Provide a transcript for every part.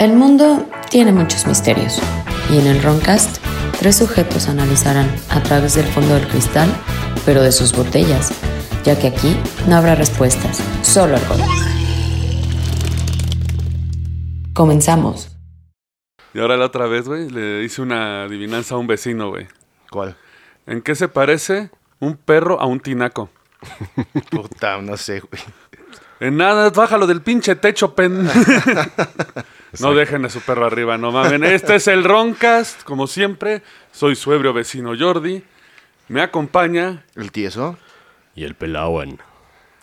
El mundo tiene muchos misterios y en el Roncast tres sujetos analizarán a través del fondo del cristal, pero de sus botellas, ya que aquí no habrá respuestas, solo alcohol. Comenzamos. Y ahora la otra vez, güey, le hice una adivinanza a un vecino, güey. ¿Cuál? ¿En qué se parece un perro a un tinaco? Puta, no sé, güey. En nada, bájalo del pinche techo, pen. no dejen a su perro arriba, no mamen. Este es el Roncast, como siempre. Soy su ebrio vecino Jordi. Me acompaña, ¿El tieso? Y el Pelawan.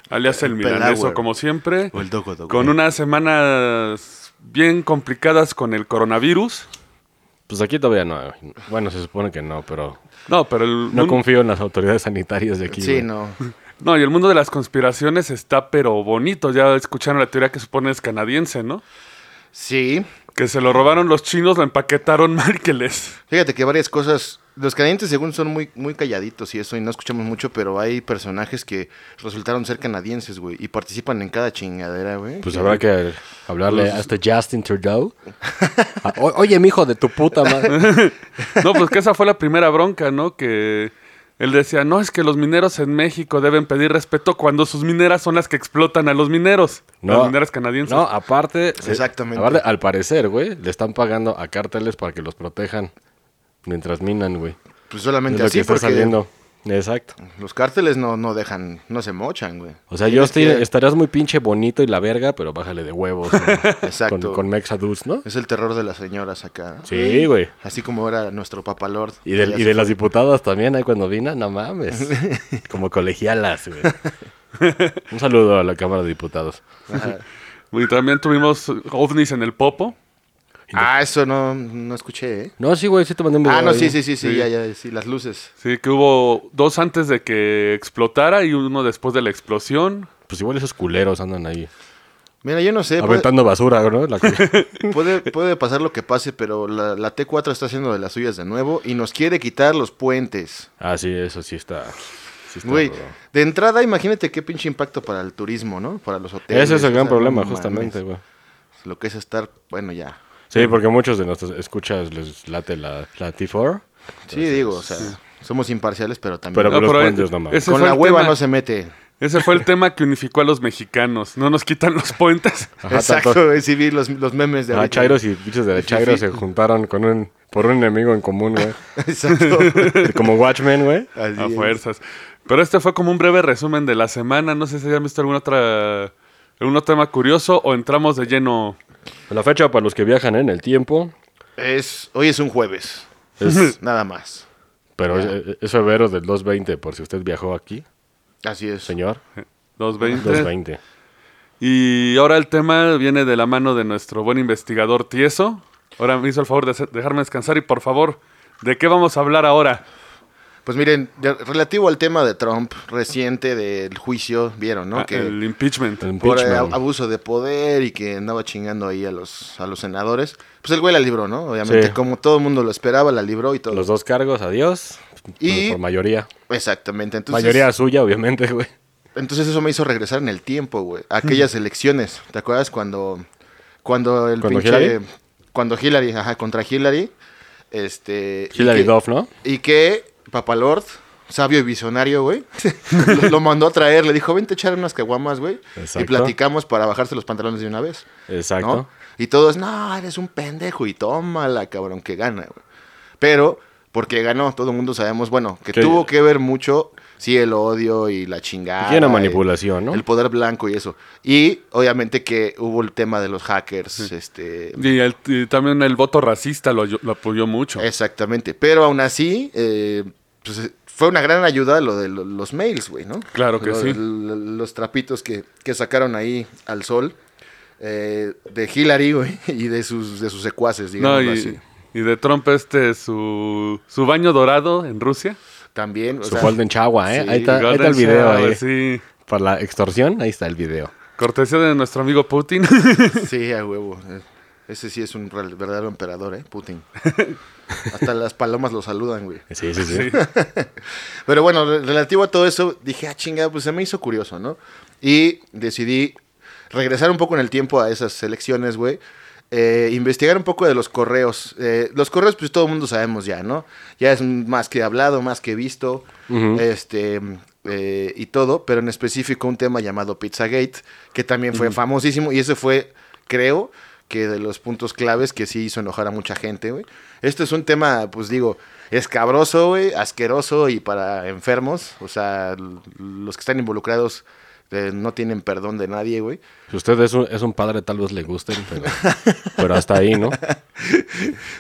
alias el, El milaneso, como siempre. O el Dogo Dogo. Con unas semanas bien complicadas con el coronavirus. Pues aquí todavía no. Bueno, se supone que no, pero No, pero el no mundo- confío en las autoridades sanitarias de aquí. Sí, no. No, y el mundo de las conspiraciones está pero bonito. Ya escucharon la teoría que supone es canadiense, ¿no? Sí. Que se lo robaron los chinos, lo empaquetaron mal y que les... Fíjate que varias cosas. Los canadienses, según son muy, muy calladitos y eso, y no escuchamos mucho, pero hay personajes que resultaron ser canadienses, güey, y participan en cada chingadera, güey. Pues habrá que hablarle a este Justin Trudeau. Ah, Oye, mijo de tu puta madre. No, pues que esa fue la primera bronca, ¿no? Que él decía, no, es que los mineros en México deben pedir respeto cuando sus mineras son las que explotan a los mineros. las mineras canadienses. No, aparte. se- Exactamente. aparte, al parecer, güey, le están pagando a cárteles para que los protejan mientras minan, güey. Pues Es solamente lo que así, está porque saliendo. Exacto. los cárteles no, no dejan, no se mochan, güey. O sea, yo estoy, que- estarías muy pinche bonito y la verga, pero bájale de huevos. ¿no? Exacto. Con, con Mexadus, ¿no? Es el terror de las señoras acá. Sí, güey. Así como era nuestro papalord. Y de, y de las diputadas también, ahí cuando vino, no mames. Como colegialas, güey. Un saludo a la Cámara de Diputados. Ajá. Y también tuvimos ovnis en el Popo. Ah, eso no, no escuché, ¿eh? No, sí, güey, sí te mandé un video. Ah, no, sí, sí, sí, sí, Sí. ya, ya, sí, las luces. Sí, que hubo dos antes de que explotara y uno después de la explosión. Pues igual esos culeros andan ahí. Mira, yo no sé, puede, Aventando basura, ¿no? La que- puede, puede pasar lo que pase, pero la, la T4 está haciendo de las suyas de nuevo y nos quiere quitar los puentes. ah, sí, eso sí está. Sí está Güey, de entrada, imagínate qué pinche impacto para el turismo, ¿no? Para los hoteles. Ese es el gran problema, justamente, güey. Lo que es estar, bueno, ya. Sí, porque muchos de nuestros escuchas les late la, la T4. Sí, digo, o sea, somos imparciales, pero también. Pero No, los pero puentes no mames. ese con la el hueva tema. no se mete. Ese fue el tema que unificó a los mexicanos. No nos quitan los puentes. Ajá, Exacto, vi los, los memes de Ah. Chairos y bichos de la Chairo se juntaron con un, por un enemigo en común, güey. Exacto. Como Watchmen, güey. Así A es. fuerzas. Pero este fue como un breve resumen de la semana. No sé si hayan visto alguna otra, algún otro tema curioso o entramos de lleno. La fecha para los que viajan en el tiempo Es, hoy es un jueves, es, nada más. pero es, es febrero del 220, por si usted viajó aquí, Así es. señor. 220. 220. Y ahora el tema viene de la mano de nuestro buen investigador Tieso. Ahora me hizo el favor de dejarme descansar y por favor, ¿de qué vamos a hablar ahora? Pues miren, de- relativo al tema de Trump reciente del juicio, vieron, ¿no? Ah, que El impeachment. El por eh, impeachment. abuso de poder y que andaba chingando ahí a los, a los senadores. Pues el güey la libró, ¿no? Obviamente, Sí. como todo el mundo lo esperaba, la libró y todo. Los dos cargos, adiós. Y- Por mayoría. Exactamente. Entonces, mayoría suya, obviamente, güey. Entonces eso me hizo regresar en el tiempo, güey. a Aquellas elecciones. ¿Te acuerdas cuando, cuando el ¿Cuando pinche... Hillary? Cuando Hillary, ajá, contra Hillary. Este... Hillary que- Duff, ¿no? Y que Papalord, sabio y visionario, güey, lo, lo mandó a traer. Le dijo, vente a echar unas caguamas, güey. Y platicamos para bajarse los pantalones de una vez. Exacto. ¿no? Y todos, no, eres un pendejo. Y tómala, cabrón, que gana, güey. Pero, porque ganó, todo el mundo sabemos, bueno, que tuvo que ver mucho, sí, el odio y la chingada. Y una y manipulación, ¿no? El poder blanco y eso. Y, obviamente, que hubo el tema de los hackers, este... Y, el- y también el voto racista lo, lo apoyó mucho. Exactamente. Pero aún así, eh, pues, eh, fue una gran ayuda lo de lo- los mails, güey, ¿no? Claro que Lo- sí. los trapitos que, que sacaron ahí al sol eh, de Hillary, güey, y de sus, de sus secuaces, No, digamos y, así. y de Trump este, su, su baño dorado en Rusia. También, o Su sea, Golden Chagua, ¿eh? sí, ahí, está, ahí está el video, Shower, ahí. Sí. Para la extorsión, ahí está el video. Cortesía de nuestro amigo Putin. sí, a huevo. Ese sí es un real- verdadero emperador, ¿eh? Putin. Hasta las palomas lo saludan, güey. Sí, sí, sí. Pero bueno, re- relativo a todo eso, dije, ah, chinga, pues se me hizo curioso, ¿no? Y decidí regresar un poco en el tiempo a esas elecciones, güey. eh, investigar un poco de los correos. Eh, los correos, pues todo el mundo sabemos ya, ¿no? Ya es más que hablado, más que visto, este, eh, y todo, pero en específico un tema llamado Pizzagate, que también fue famosísimo, y ese fue, creo, que de los puntos claves que sí hizo enojar a mucha gente, güey. Este es un tema, pues digo, escabroso, güey, asqueroso y para enfermos, o sea, los que están involucrados eh, no tienen perdón de nadie, güey. Si usted es un, es un padre, tal vez le gusten, pero, pero hasta ahí, ¿no?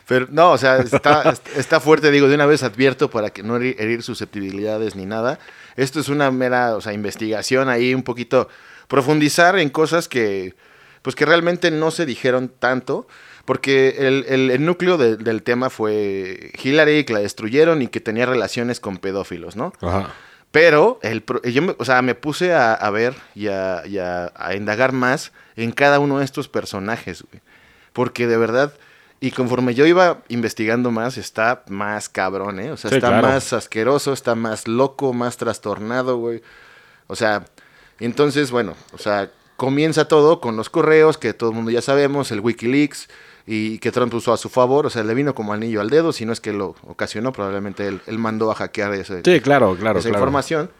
Pero no, o sea, está, está fuerte, digo, de una vez advierto para que no heri- herir susceptibilidades ni nada. Esto es una mera, o sea, investigación ahí, un poquito profundizar en cosas que, pues que realmente no se dijeron tanto, porque el, el- el núcleo de- del tema fue Hillary, que la destruyeron y que tenía relaciones con pedófilos, ¿no? Ajá. Pero, el, yo me, o sea, me puse a, a ver y, a, y a- a indagar más en cada uno de estos personajes, güey. Porque de verdad, y conforme yo iba investigando más, está más cabrón, ¿eh? O sea, Sí, está claro. más asqueroso, está más loco, más trastornado, güey. O sea, entonces, bueno, o sea, comienza todo con los correos que todo el mundo ya sabemos, el Wikileaks, y que Trump usó a su favor, o sea, le vino como anillo al dedo, si no es que lo ocasionó, probablemente él, él mandó a hackear ese, Sí, claro, claro, esa claro. información.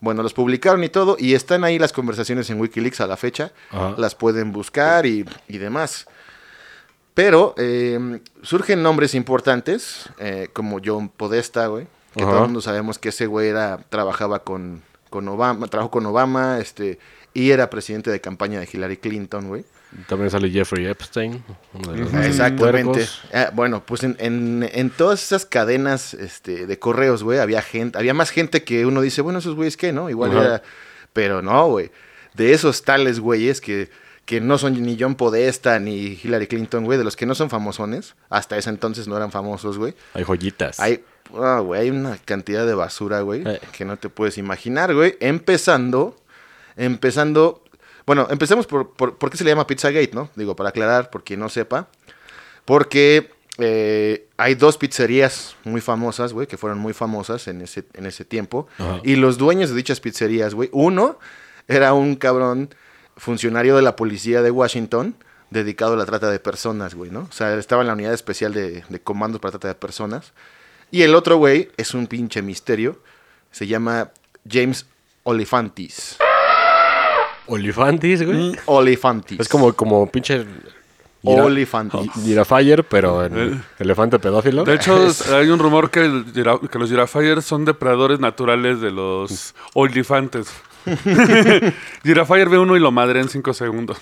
Bueno, los publicaron y todo, y están ahí las conversaciones en Wikileaks a la fecha. Ajá. Las pueden buscar y, y demás. Pero eh, surgen nombres importantes, eh, como John Podesta, güey. Que Ajá. todo el mundo sabemos que ese güey era, trabajaba con, con Obama, trabajó con Obama, este, y era presidente de campaña de Hillary Clinton, güey. También sale Jeffrey Epstein. uno de los más Exactamente. Ah, bueno, pues en, en- en todas esas cadenas este, de correos, güey, había gente, había más gente que uno dice, bueno, esos güeyes qué, ¿no? Igual era. Pero no, güey. De esos tales güeyes que, que no son ni John Podesta ni Hillary Clinton, güey, de los que no son famosones, hasta ese entonces no eran famosos, güey. Hay joyitas. Hay, ah, güey, hay una cantidad de basura, güey, Eh. que no te puedes imaginar, güey. Empezando, empezando, bueno, empecemos por, por, ¿por qué se le llama Pizzagate, no? Digo, para aclarar, por quien no sepa. Porque eh, hay dos pizzerías muy famosas, güey, que fueron muy famosas en ese, en ese tiempo. Ajá. Y los dueños de dichas pizzerías, güey, uno era un cabrón funcionario de la policía de Washington dedicado a la trata de personas, güey, ¿no? O sea, estaba en la unidad especial de, de comandos para trata de personas. Y el otro güey es un pinche misterio. Se llama James Olifantis. Olifantis, Mm. güey. Olifantis. Es como, como pinche... gira- Olifantis. Girafire, pero en elefante pedófilo. De hecho, hay un rumor que, el gira- que los Girafires son depredadores naturales de los olifantes. Girafire ve uno y lo madre en cinco segundos.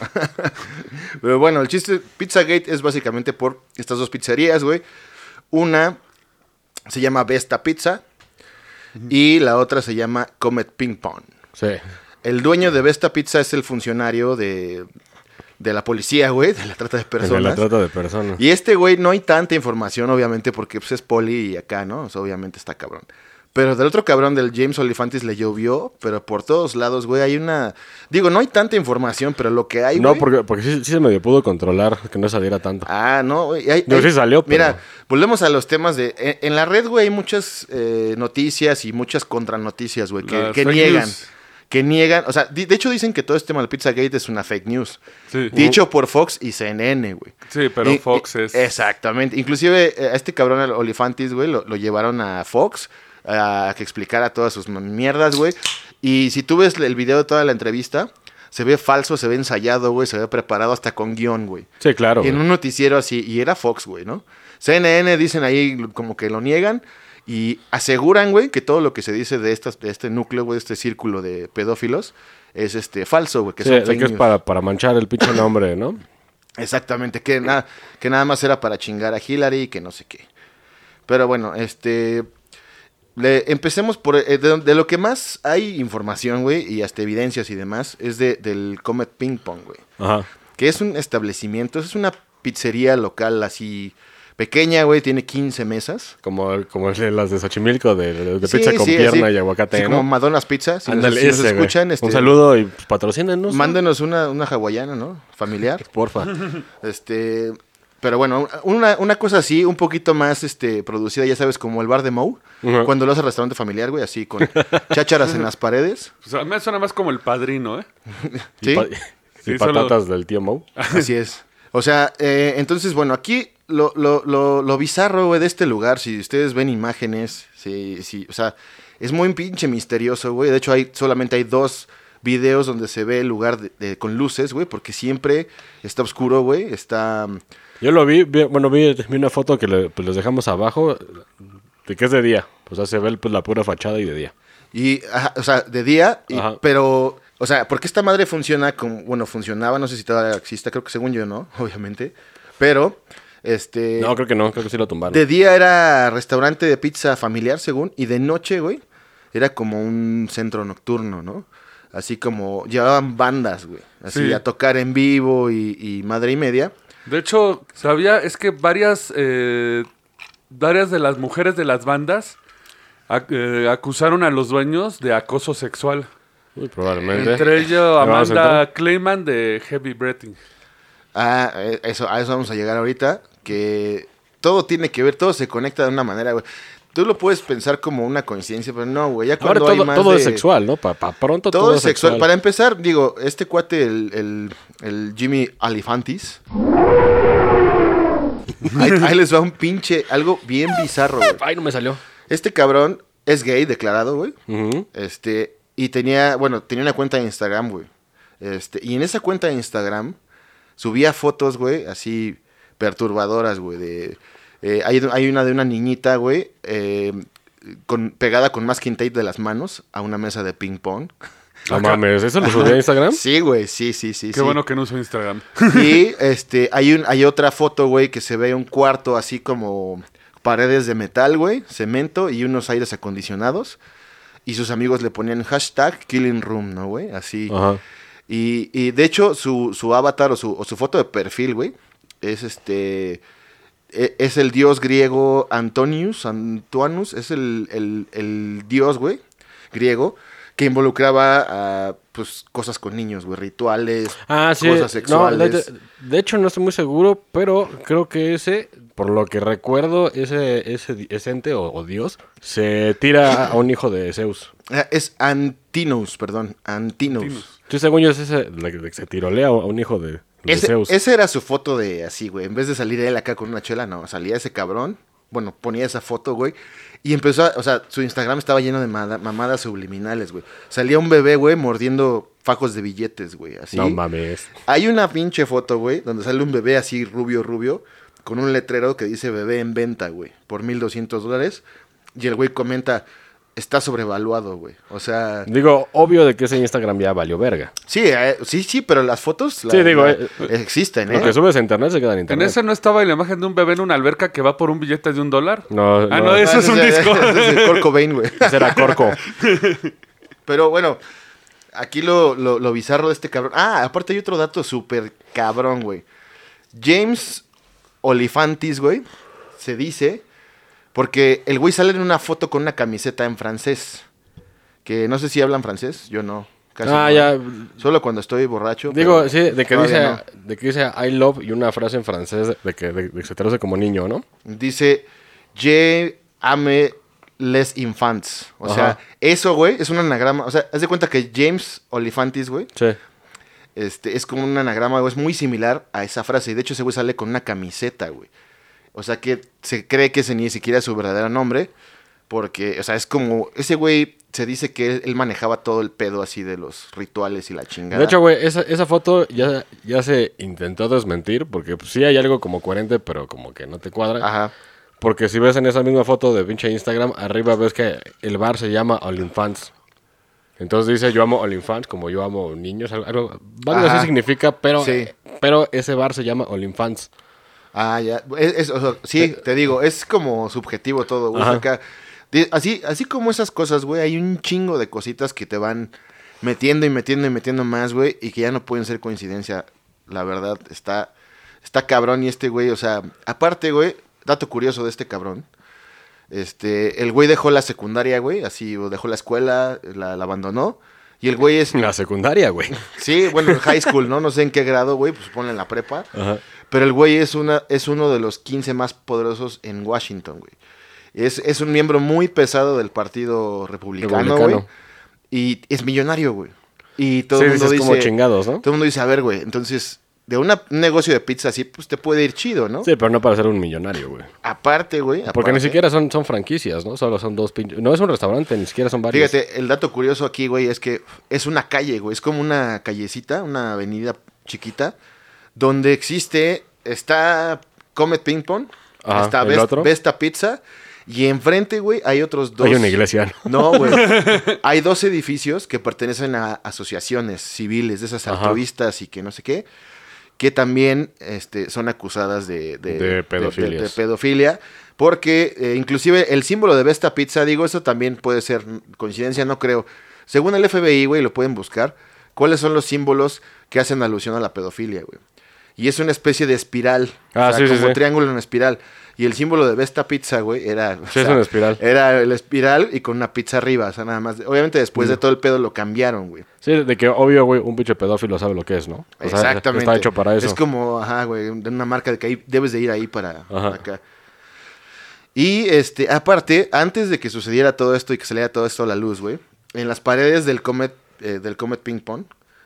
Pero bueno, el chiste Pizzagate es básicamente por estas dos pizzerías, güey. Una se llama Vesta Pizza y la otra se llama Comet Ping Pong. Sí. El dueño de Vesta Pizza es el funcionario de, de la policía, güey, de la trata de De la personas. trata de personas. Y este güey no hay tanta información, obviamente, porque pues, es poli y acá, ¿no? O sea, obviamente está cabrón. Pero del otro cabrón del James Olifantis le llovió, pero por todos lados, güey, hay una... Digo, no hay tanta información, pero lo que hay, No, güey- porque, porque sí, sí se medio pudo controlar que no saliera tanto. Ah, no, güey. hay- No, hay- sí salió, pero- Mira, volvemos a los temas de... En, en la red, güey, hay muchas eh, noticias y muchas contranoticias, güey, que, que niegan. news. Que niegan, o sea, di- de hecho dicen que todo este tema del Pizzagate es una fake news. Sí. Dicho por Fox y CNN, güey. Sí, pero Y- Fox es. Exactamente. Inclusive eh, a este cabrón al Olifantis, güey, lo, lo llevaron a Fox a que explicara todas sus mierdas, güey. Y si tú ves el video de toda la entrevista, se ve falso, se ve ensayado, güey, se ve preparado hasta con guion, güey. Sí, claro. En güey. un noticiero así, y era Fox, güey, ¿no? CNN dicen ahí como que lo niegan y aseguran, güey, que todo lo que se dice de, estas, de este núcleo, güey, de este círculo de pedófilos, es este falso, güey, que Sí, son de fake que es para, para manchar el pinche nombre, ¿no? Exactamente, que, nada que nada más era para chingar a Hillary y que no sé qué. Pero bueno, este... le- empecemos por... eh, de, de lo que más hay información, güey, y hasta evidencias y demás, es de, del Comet Ping Pong, güey. Ajá. Que es un establecimiento, es una pizzería local así pequeña, güey, tiene 15 mesas. Como, como las de Xochimilco, de, de- de Sí, pizza con sí, pierna así, y aguacate, ¿no? como Madonna's Pizza, si, nos- si nos, ese, güey. escuchan, este, Un saludo y pues, patrocínenos. ¿no? Mándenos una, una hawaiana, ¿no? Familiar. Porfa. Este, pero bueno, una, una cosa así, un poquito más este, producida, ya sabes, como el bar de Moe, Ujú. cuando lo hace restaurante familiar, güey, así con chácharas en las paredes. O sea, me suena más como el padriino, ¿eh? Y, Sí, pa- y Sí, solo- patatas del tío Mo. así es. O sea, eh, entonces, bueno, aquí lo, lo, lo, lo bizarro, güey, de este lugar, si ustedes ven imágenes, sí, sí, o sea, es muy pinche misterioso, güey. De hecho, hay solamente hay dos videos donde se ve el lugar de- de- con luces, güey, porque siempre está oscuro, güey. Está... Yo lo vi, vi- bueno, vi, vi una foto que le- pues les dejamos abajo de que es de día. O sea, se ve pues, la pura fachada y de día. Y, ajá, o sea, de día, y- pero, o sea, porque esta madre funciona como, bueno, funcionaba, no sé si todavía existe, creo que según yo no, obviamente, pero, este... No, creo que no, creo que sí lo tumbaron. De día era restaurante de pizza familiar, según, y de noche, güey, era como un centro nocturno, ¿no? Así como llevaban bandas, güey, así Sí. a tocar en vivo y, y madre y media. De hecho, sabía, es que varias, eh, varias de las mujeres de las bandas ac- eh, acusaron a los dueños de acoso sexual. Uy, probablemente. Entre ellos ¿Le vamos a Amanda? Clayman de Heavy Breathing. Ah, eh, eso, a eso vamos a llegar ahorita, que todo tiene que ver, todo se conecta de una manera, güey. Tú lo puedes pensar como una coincidencia, pero no, güey, ya Ahora cuando hay todo, más todo de- es sexual, ¿no? Para pronto Todo, todo, es sexual. Para empezar, digo, este cuate, el, el- el Jimmy Alifantis. ahí, ahí les va un pinche, algo bien bizarro, güey. Ay, no me salió. Este cabrón es gay declarado, güey. Este, y tenía, bueno, tenía una cuenta de Instagram, güey. Este, y en esa cuenta de Instagram subía fotos, güey, así perturbadoras, güey, de... eh, hay, hay una de una niñita, güey, eh, con, pegada con masking tape de las manos a una mesa de ping pong. No mames, ¿eso lo subí a Instagram? Sí, güey, sí, sí, sí. Qué sí. bueno que no uso Instagram. Y este, hay, un, hay otra foto, güey, que se ve un cuarto así como paredes de metal, güey, cemento y unos aires acondicionados. Y sus amigos le ponían hashtag killing room, ¿no, güey? Así. Ajá. Y, y de hecho, su, su avatar o su, o su foto de perfil, güey, es este. e- Es el dios griego Antonius, Antuanus, es el, el- el dios, güey, griego, que involucraba a, pues, cosas con niños, güey, rituales, Ah, sí. cosas No, sexuales. de, de hecho, no estoy muy seguro, pero creo que ese, por lo que recuerdo, ese, ese, ese ente o, o dios se tira a un hijo de Zeus. Ah, Es Antinous, perdón, Antinous. Antinous. Sí, según yo, es ese la que se tirolea a un hijo de Ese, esa era su foto de así, güey. En vez de salir él acá con una chela, no, salía ese cabrón. Bueno, ponía esa foto, güey. Y empezó, a- o sea, su Instagram estaba lleno de mada- mamadas subliminales, güey. Salía un bebé, güey, mordiendo fajos de billetes, güey. Así. No mames. Hay una pinche foto, güey, donde sale un bebé así rubio, rubio, con un letrero que dice bebé en venta, güey, por 1200 dólares. Y el güey comenta, está sobrevaluado, güey. O sea, Digo, obvio de que ese Instagram ya valió verga. sí, eh, sí, sí, pero las fotos la- Sí, digo, la- eh, existen, Lo ¿eh? que subes a internet se queda en ¿En internet. ese no estaba la imagen de un bebé en una alberca que va por un billete de un dólar? No, Ah, no. no, eso es un disco. Ese es el Kurt Cobain, güey. Ese era Corco. Pero bueno, aquí lo, lo, lo bizarro de este cabrón. Ah, aparte hay otro dato súper cabrón, güey. James Olifantis, güey, se dice, porque el güey sale en una foto con una camiseta en francés. Que no sé si hablan francés, yo no. casi Ah, no. ya. Solo cuando estoy borracho. Digo, sí, de que, dice, de que dice I love y una frase en francés de que, de, de que se traduce como niño, ¿no? no. Dice, je ame les infants. O Ajá. sea, eso, güey, es un anagrama. O sea, haz de cuenta que James Olifantis, güey, Sí. Este, es como un anagrama, güey, es muy similar a esa frase. Y de hecho, ese güey sale con una camiseta, güey. O sea que se cree que ese ni siquiera es su verdadero nombre. Porque, o sea, es como. Ese güey se dice que él, él manejaba todo el pedo así de los rituales y la chingada. De hecho, güey, esa, esa foto ya, ya se intentó desmentir porque pues, sí hay algo como coherente, pero como que no te cuadra. Ajá. Porque si ves en esa misma foto de pinche Instagram, arriba ves que el bar se llama All Infants. Entonces dice yo amo All Infants como yo amo niños, algo, algo, así significa, pero, Sí. pero ese bar se llama All Infants. Ah, ya. Es, es- o sea, sí, te digo, es como subjetivo todo, güey. Acá, así, así como esas cosas, güey, hay un chingo de cositas que te van metiendo y metiendo y metiendo más, güey, y que ya no pueden ser coincidencia. La verdad, está, está cabrón y este güey, o sea, aparte, güey, dato curioso de este cabrón. Este, el güey dejó la secundaria, güey, así, o dejó la escuela, la, la abandonó. Y el güey es, La secundaria, güey. sí, bueno, en high school, ¿no? No sé en qué grado, güey, pues ponle en la prepa. Ajá. Pero el güey es, una, es uno de los 15 más poderosos en Washington, güey. Es, es un miembro muy pesado del Partido Republicano, güey. Y es millonario, güey. Y todo sí, el mundo dice... como chingados, ¿no? Todo el mundo dice, a ver, güey, entonces, de una- un negocio de pizza así, pues te puede ir chido, ¿no? Sí, pero no para ser un millonario, güey. Aparte, güey. Porque ni siquiera son, son franquicias, ¿no? Solo son dos pinches. No es un restaurante, ni siquiera son varios. Fíjate, el dato curioso aquí, güey, es que es una calle, güey. Es como una callecita, una avenida chiquita, donde existe, está Comet Ping Pong, Ajá, está ¿el Vest- otro? Vesta Pizza, y enfrente, güey, hay otros dos. Hay una iglesia. No, güey. hay dos edificios que pertenecen a asociaciones civiles, de esas altruistas y que no sé qué, que también este, son acusadas de, de, De de- pedofilias. de pedofilia. Porque eh, inclusive el símbolo de Vesta Pizza, digo, eso también puede ser coincidencia, no creo. Según el FBI, güey, lo pueden buscar, ¿cuáles son los símbolos que hacen alusión a la pedofilia, güey? Y es una especie de espiral. Ah, o sea, sí, como sí. triángulo en espiral. Y el símbolo de Vesta Pizza, güey, era... o Sí, es una espiral. Era el espiral y con una pizza arriba, o sea, nada más. Obviamente después de todo el pedo lo cambiaron, güey. Sí, de que obvio, güey, un pinche pedófilo sabe lo que es, ¿no? O sea, Exactamente. Está hecho para eso. Es como, ajá, güey, una marca de que ahí debes de ir ahí para acá. Y, este, aparte, antes de que sucediera todo esto y que saliera todo esto a la luz, güey, en las paredes del Comet, eh, del Comet Ping Pong,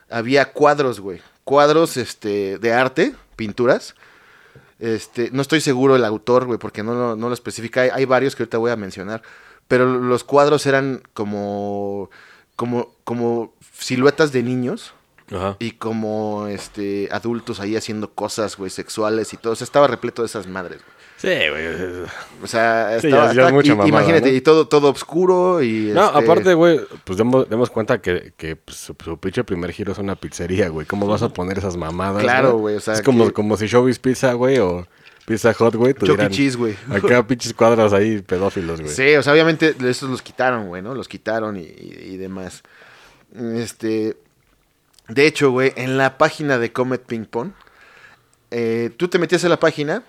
había cuadros, güey. Cuadros, este, de arte, pinturas. Este, no estoy seguro el autor, güey, porque no, lo- no lo especifica. Hay, hay varios que ahorita voy a mencionar. Pero los cuadros eran como, como, como siluetas de niños Ajá. y como este adultos ahí haciendo cosas, güey, sexuales y todo. O sea, estaba repleto de esas madres, güey. Sí, güey. O sea, Sí, estaba, ya- ya es mucha y- mamada, imagínate, ¿no? y todo, todo oscuro y No, este, aparte, güey, pues demos, demos cuenta que, que pues, su, su pinche primer giro es una pizzería, güey. ¿Cómo vas a poner esas mamadas? Claro, güey, o sea, Es como, que- como si Showbiz Pizza, güey, o Pizza Hot, güey. Chuck E. Cheese, güey. Acá pinches cuadros ahí pedófilos, güey. Sí, o sea, obviamente esos los quitaron, güey, ¿no? Los quitaron y, y- y demás. Este, de hecho, güey, en la página de Comet Ping Pong, eh, tú te metías a la página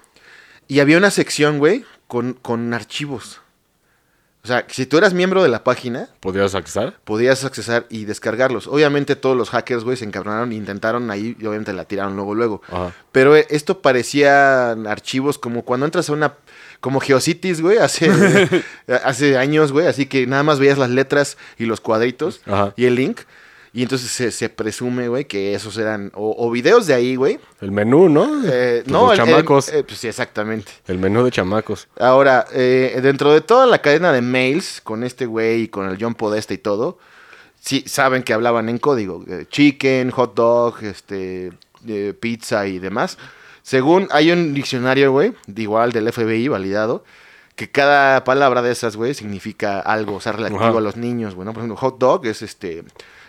y había una sección, güey, con, con archivos. O sea, si tú eras miembro de la página, ¿Podrías accesar? podías accesar y descargarlos. Obviamente todos los hackers, güey, se encabronaron e intentaron ahí y obviamente la tiraron luego, luego. Ajá. Pero eh, esto parecía archivos como cuando entras a una... Como Geocities, güey, hace, hace años, güey. Así que nada más veías las letras y los cuadritos Ajá. y el link. Y entonces se, se presume, güey, que esos eran... O, o videos de ahí, güey. El menú, ¿no? Eh, Pues no, los el- el- chamacos. eh, pues sí, exactamente. El menú de chamacos. Ahora, eh, dentro de toda la cadena de mails con este güey y con el John Podesta y todo, sí saben que hablaban en código. eh, chicken, hot dog, este, eh, pizza y demás. Según hay un diccionario, güey, de igual del FBI validado, que cada palabra de esas, güey, significa algo, o sea, relativo Ajá. a los niños, güey, ¿no? Por ejemplo, hot dog es este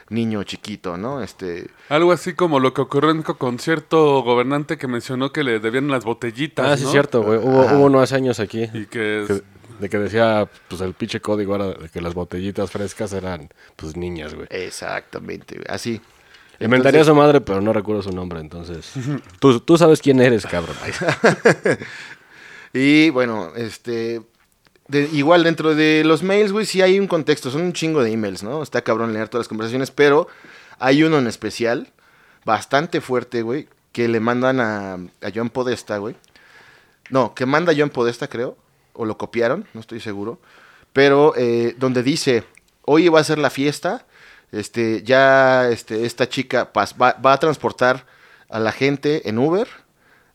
niño chiquito, ¿no? Este, Algo así como lo que ocurrió en un concierto gobernante que mencionó que le debían las botellitas. Ah, sí, ¿no? es cierto, güey. Hubo, hubo uno hace años aquí. Y que que- de que decía, pues el pinche código era de que las botellitas frescas eran, pues niñas, güey. exactamente, güey, así. Inventaría Entonces- su madre, pero no recuerdo su nombre, entonces. tú, tú sabes quién eres, cabrón. Y bueno, este. De- igual dentro de los mails, güey, sí hay un contexto. Son un chingo de emails, ¿no? Está cabrón leer todas las conversaciones, pero hay uno en especial, bastante fuerte, güey, que le mandan a, a John Podesta, güey. No, que manda John Podesta, creo. O lo copiaron, no estoy seguro. Pero eh, donde dice, hoy va a ser la fiesta. Este, ya este, esta chica va, va a transportar a la gente en Uber.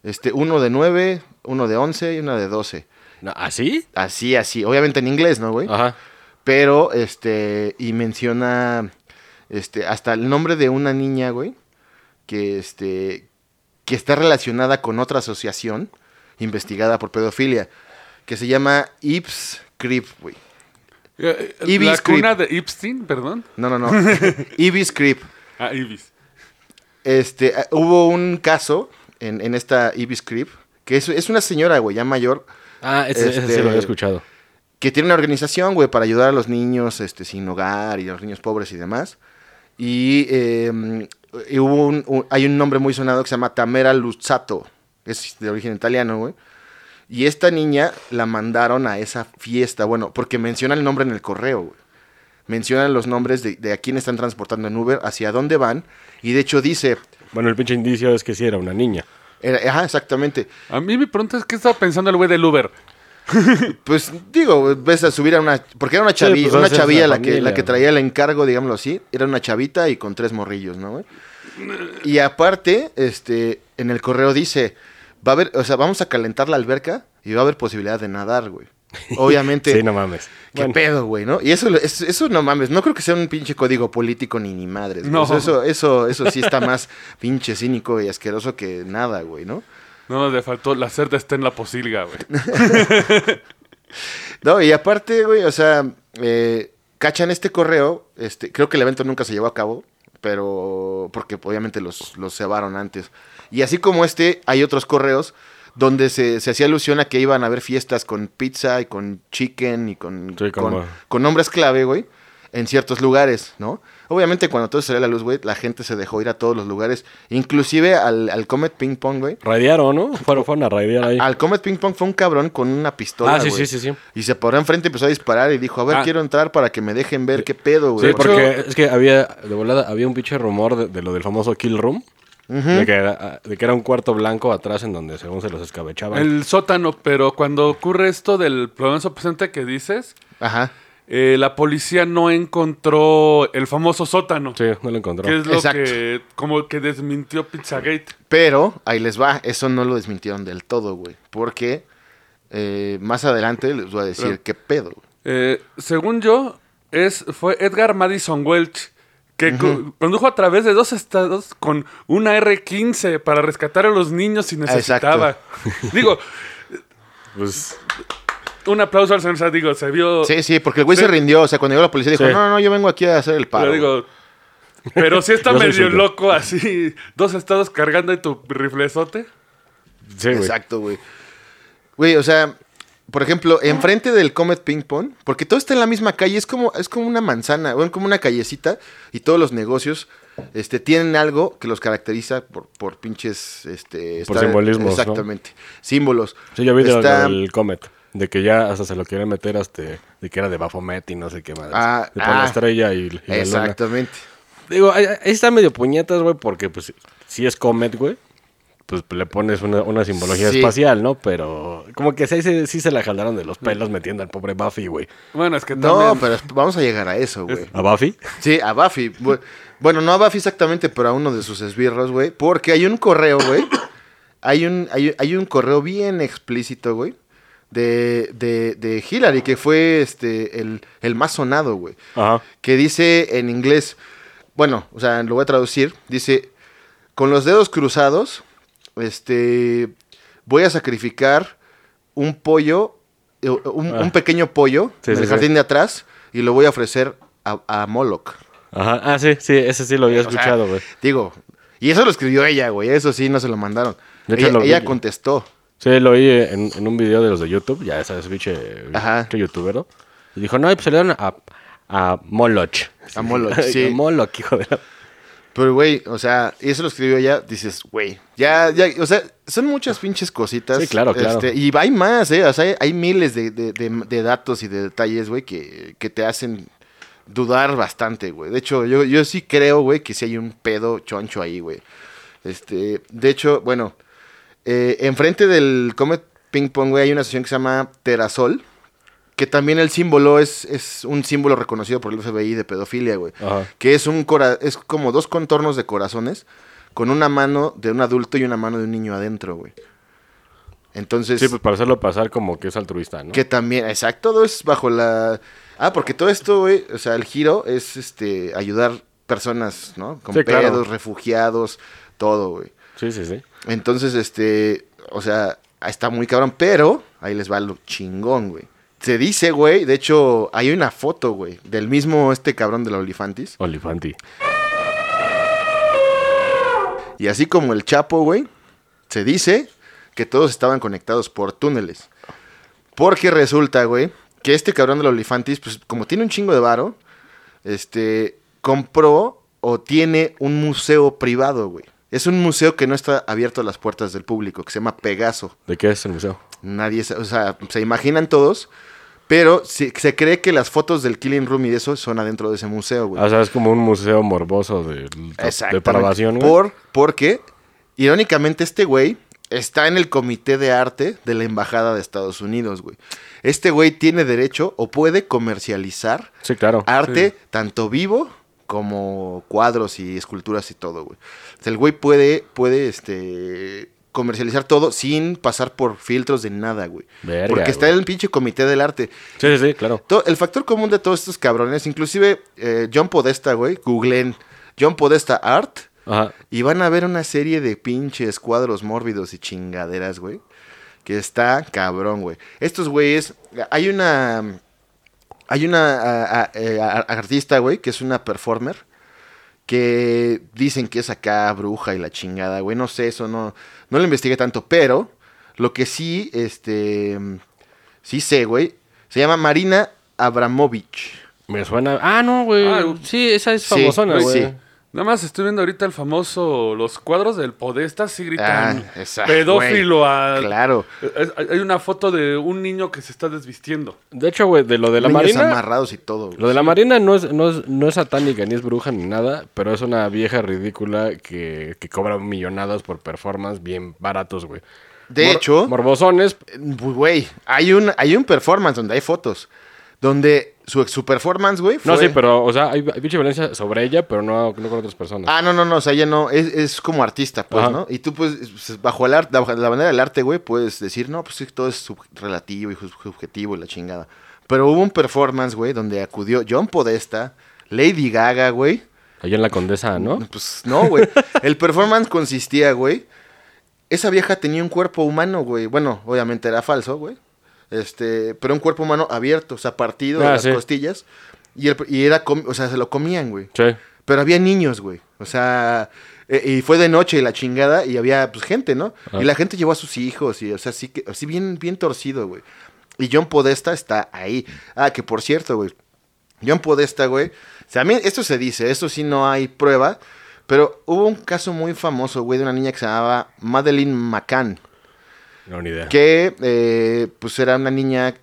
Este, uno de 9, uno de 11 y uno de 12. ¿Así? Así, así. Obviamente en inglés, ¿no, güey? Ajá. Pero, este, y menciona, este, hasta el nombre de una niña, güey, que, este, que está relacionada con otra asociación investigada por pedofilia, que se llama Ips Creep, güey. Eh, eh, Ibis la cuna de Epstein, perdón. No, no, no. Ibis Creep. Ah, Ibis. Este, eh, hubo un caso en, en esta Ibis Creep, que es, es una señora, güey, ya mayor, Ah, ese, ese sí Este- lo había escuchado. que tiene una organización, güey, para ayudar a los niños este, sin hogar y a los niños pobres y demás. Y, eh, y hubo un, un- hay un nombre muy sonado que se llama Tamera Luzzato, es de origen italiano, güey. Y esta niña la mandaron a esa fiesta, bueno, porque menciona el nombre en el correo, güey. Mencionan los nombres de, de a quién están transportando en Uber, hacia dónde van. Y de hecho dice, Bueno, el pinche indicio es que sí era una niña. Era- ajá, exactamente. A mí mi pregunta es, ¿qué estaba pensando el güey del Uber? Pues digo, ves a subir a una. Porque era una Sí, chavilla, pues, una chavilla la que, la que traía el encargo, digámoslo así. Era una chavita y con tres morrillos, ¿no, güey? Y aparte, este, en el correo dice, va a haber, o sea, vamos a calentar la alberca y va a haber posibilidad de nadar, güey. Obviamente. Sí, no mames. ¿Qué Bueno, pedo, güey, no? Y eso, eso, eso no mames, no creo que sea un pinche código político ni ni madres. No. Eso, eso, eso sí está más pinche cínico y asqueroso que nada, güey, ¿no? No nos le faltó, la cerda está en la posilga, güey. No, y aparte, güey, o sea, eh, cachan este correo, este, creo que el evento nunca se llevó a cabo, pero porque obviamente los, los cebaron antes. Y así como este, hay otros correos donde se, se hacía alusión a que iban a haber fiestas con pizza y con chicken y con, Sí, con, con nombres clave, güey, en ciertos lugares, ¿no? Obviamente cuando todo salió a la luz, güey, la gente se dejó ir a todos los lugares, inclusive al, al Comet Ping Pong, güey. Raidearon, ¿no? Fueron, fueron a raidear ahí. Al Comet Ping Pong fue un cabrón con una pistola. Ah, sí, güey. sí, sí, sí. Y se paró enfrente y empezó a disparar y dijo, a ver, Ah. quiero entrar para que me dejen ver qué pedo, güey. Sí, porque es que había, de volada, había un pinche rumor de, de lo del famoso Kill Room. De, que era, de que era un cuarto blanco atrás en donde según se los escabechaban. El sótano, pero cuando ocurre esto del problema presente que dices, Ajá. eh, la policía no encontró el famoso sótano. Sí, no lo encontró. Que es lo Exacto. que como que desmintió Pizzagate. Pero ahí les va, eso no lo desmintieron del todo, güey. Porque eh, más adelante les voy a decir Pero- qué pedo. Eh, según yo, es, fue Edgar Madison Welch que co- condujo a través de dos estados con una R-15 para rescatar a los niños si necesitaba. Digo, Pues, un aplauso al señor Sad, digo, se vio... Sí, sí, porque el güey se rindió. O sea, cuando llegó la policía dijo, Sí. no, no, yo vengo aquí a hacer el paro. Pero digo, pero sí está medio suyo. loco así, dos estados cargando en tu riflezote. sí. Exacto, güey. Güey, o sea, por ejemplo, enfrente del Comet Ping Pong, porque todo está en la misma calle, es como, es como una manzana, bueno, como una callecita, y todos los negocios este, tienen algo que los caracteriza por, por pinches... Este, Por simbolismos, ¿no? Exactamente. Símbolos. Sí, yo vi Está- del Comet. De que ya hasta se lo quieren meter hasta de que era de Baphomet y no sé qué más. Ah, de por la ah. estrella y, y la luna. Exactamente. Digo, ahí, está medio puñetas, güey, porque pues si es Comet, güey, pues le pones una, una simbología Sí. espacial, ¿no? Pero como que sí, sí, sí se la jalaron de los pelos metiendo al pobre Buffy, güey. Bueno, es que No, también... pero es- vamos a llegar a eso, güey. ¿A Buffy? Sí, a Buffy. Bu- Bueno, no a Buffy exactamente, pero a uno de sus esbirros, güey. Porque hay un correo, güey. Hay un, hay, hay un correo bien explícito, güey. De, de, de Hillary, que fue este el, el más sonado, güey. Ajá. Que dice en inglés, bueno, o sea, lo voy a traducir. Dice, con los dedos cruzados, este, voy a sacrificar un pollo, eh, un, Ah. un pequeño pollo Sí, en sí, el sí. jardín de atrás y lo voy a ofrecer a, a Moloch. Ajá. Ah, sí, sí, ese sí lo había O sea, escuchado, güey. Digo, y eso lo escribió ella, güey. Eso sí, no se lo mandaron. Ella lo vi- ella contestó. Sí, lo oí en, en un video de los de YouTube, ya sabes, biche, Ajá. biche youtubero. Y dijo, no, pues se le dieron a, a Moloch. A Moloch, sí. A Moloch, hijo de la... Pero, güey, o sea, y eso lo escribió ella. Dices, güey, ya, ya, o sea, son muchas pinches cositas. Sí, claro, claro. este, y hay más, ¿eh? O sea, hay, hay miles de, de- de- de datos y de detalles, güey, que, que te hacen dudar bastante, güey. De hecho, yo, yo sí creo, güey, que sí hay un pedo choncho ahí, güey. Este, de hecho, bueno, eh, enfrente del Comet Ping Pong, güey, hay una estación que se llama Terasol. Que también el símbolo es, es un símbolo reconocido por el FBI de pedofilia, güey. Ajá. Que es un cora es como dos contornos de corazones con una mano de un adulto y una mano de un niño adentro, güey. Entonces, Sí, pues para hacerlo pasar como que es altruista, ¿no? que también, exacto, todo es bajo la... Ah, porque todo esto, güey, o sea, el giro es este ayudar personas, ¿no? Con Sí, pedos, claro. refugiados, todo, güey. Sí, sí, sí. Entonces, este, o sea, está muy cabrón, pero ahí les va lo chingón, güey. Se dice, güey, de hecho, hay una foto, güey, del mismo este cabrón de la Olifantis. Olifanti. Y así como el Chapo, güey, se dice que todos estaban conectados por túneles. Porque resulta, güey, que este cabrón de la Olifantis, pues como tiene un chingo de varo, este, compró o tiene un museo privado, güey. Es un museo que no está abierto a las puertas del público, que se llama Pegaso. ¿De qué es el museo? Nadie, o sea, se imaginan todos, pero se, se cree que las fotos del Killing Room y de eso son adentro de ese museo, güey. Ah, O sea, es como un museo morboso de depravación, güey. Por, porque, irónicamente, este güey está en el comité de arte de la Embajada de Estados Unidos, güey. Este güey tiene derecho o puede comercializar Sí, claro. arte tanto vivo como cuadros y esculturas y todo, güey. O sea, el güey puede, puede, este, comercializar todo sin pasar por filtros de nada, güey. Verga, Porque está güey. el pinche comité del arte. Sí, sí, sí, claro. El factor común de todos estos cabrones, inclusive eh, John Podesta, güey, googleen John Podesta Art Ajá. y van a ver una serie de pinches cuadros mórbidos y chingaderas, güey. Que está cabrón, güey. Estos güeyes, hay una, hay una a- a- eh, a- artista, güey, que es una performer, que dicen que es acá bruja y la chingada, güey. No sé, eso no, no lo investigué tanto, pero lo que sí, este, sí sé, güey, se llama Marina Abramovich. Me suena. Ah, no, güey. Ah, sí, esa es famosona, güey, güey. sí. Nada más estoy viendo ahorita el famoso, los cuadros del Podesta, sí gritan Ah, exacto, pedófilo a... Claro. Es- Hay una foto de un niño que se está desvistiendo. De hecho, güey, de lo de la Niños marina. amarrados y todo. Lo de la marina no es, no, es, no es satánica, ni es bruja, ni nada, pero es una vieja ridícula que, que cobra millonadas por performance bien baratos, güey. De Mor- hecho, Morbosones, Güey, hay un, hay un performance donde hay fotos. Donde su, su performance, güey, fue... No, sí, pero, o sea, hay, hay pinche violencia sobre ella, pero no, no con otras personas. Ah, no, no, no, o sea, ella no, es, es como artista, pues, Ajá. ¿no? Y tú, pues, bajo el arte, bajo la manera del arte, güey, puedes decir, no, pues sí, todo es sub- relativo y sub- subjetivo y la chingada. Pero hubo un performance, güey, donde acudió John Podesta, Lady Gaga, güey. Allá en la Condesa, ¿no? Pues no, güey. El performance consistía, güey. Esa vieja tenía un cuerpo humano, güey. Bueno, obviamente era falso, güey. Este, pero un cuerpo humano abierto, o sea, partido de Ah, las sí. costillas. Y, el- y era, o sea, se lo comían, güey. Sí. Pero había niños, güey. O sea, eh, y fue de noche y la chingada y había pues gente, ¿no? Ah. Y la gente llevó a sus hijos y, o sea, así que, así bien, bien torcido, güey. Y John Podesta está ahí. Ah, que por cierto, güey. John Podesta, güey. O sea, a mí esto se dice, esto sí no hay prueba. Pero hubo un caso muy famoso, güey, de una niña que se llamaba Madeleine McCann. No, ni idea. Que, eh, pues, era una niña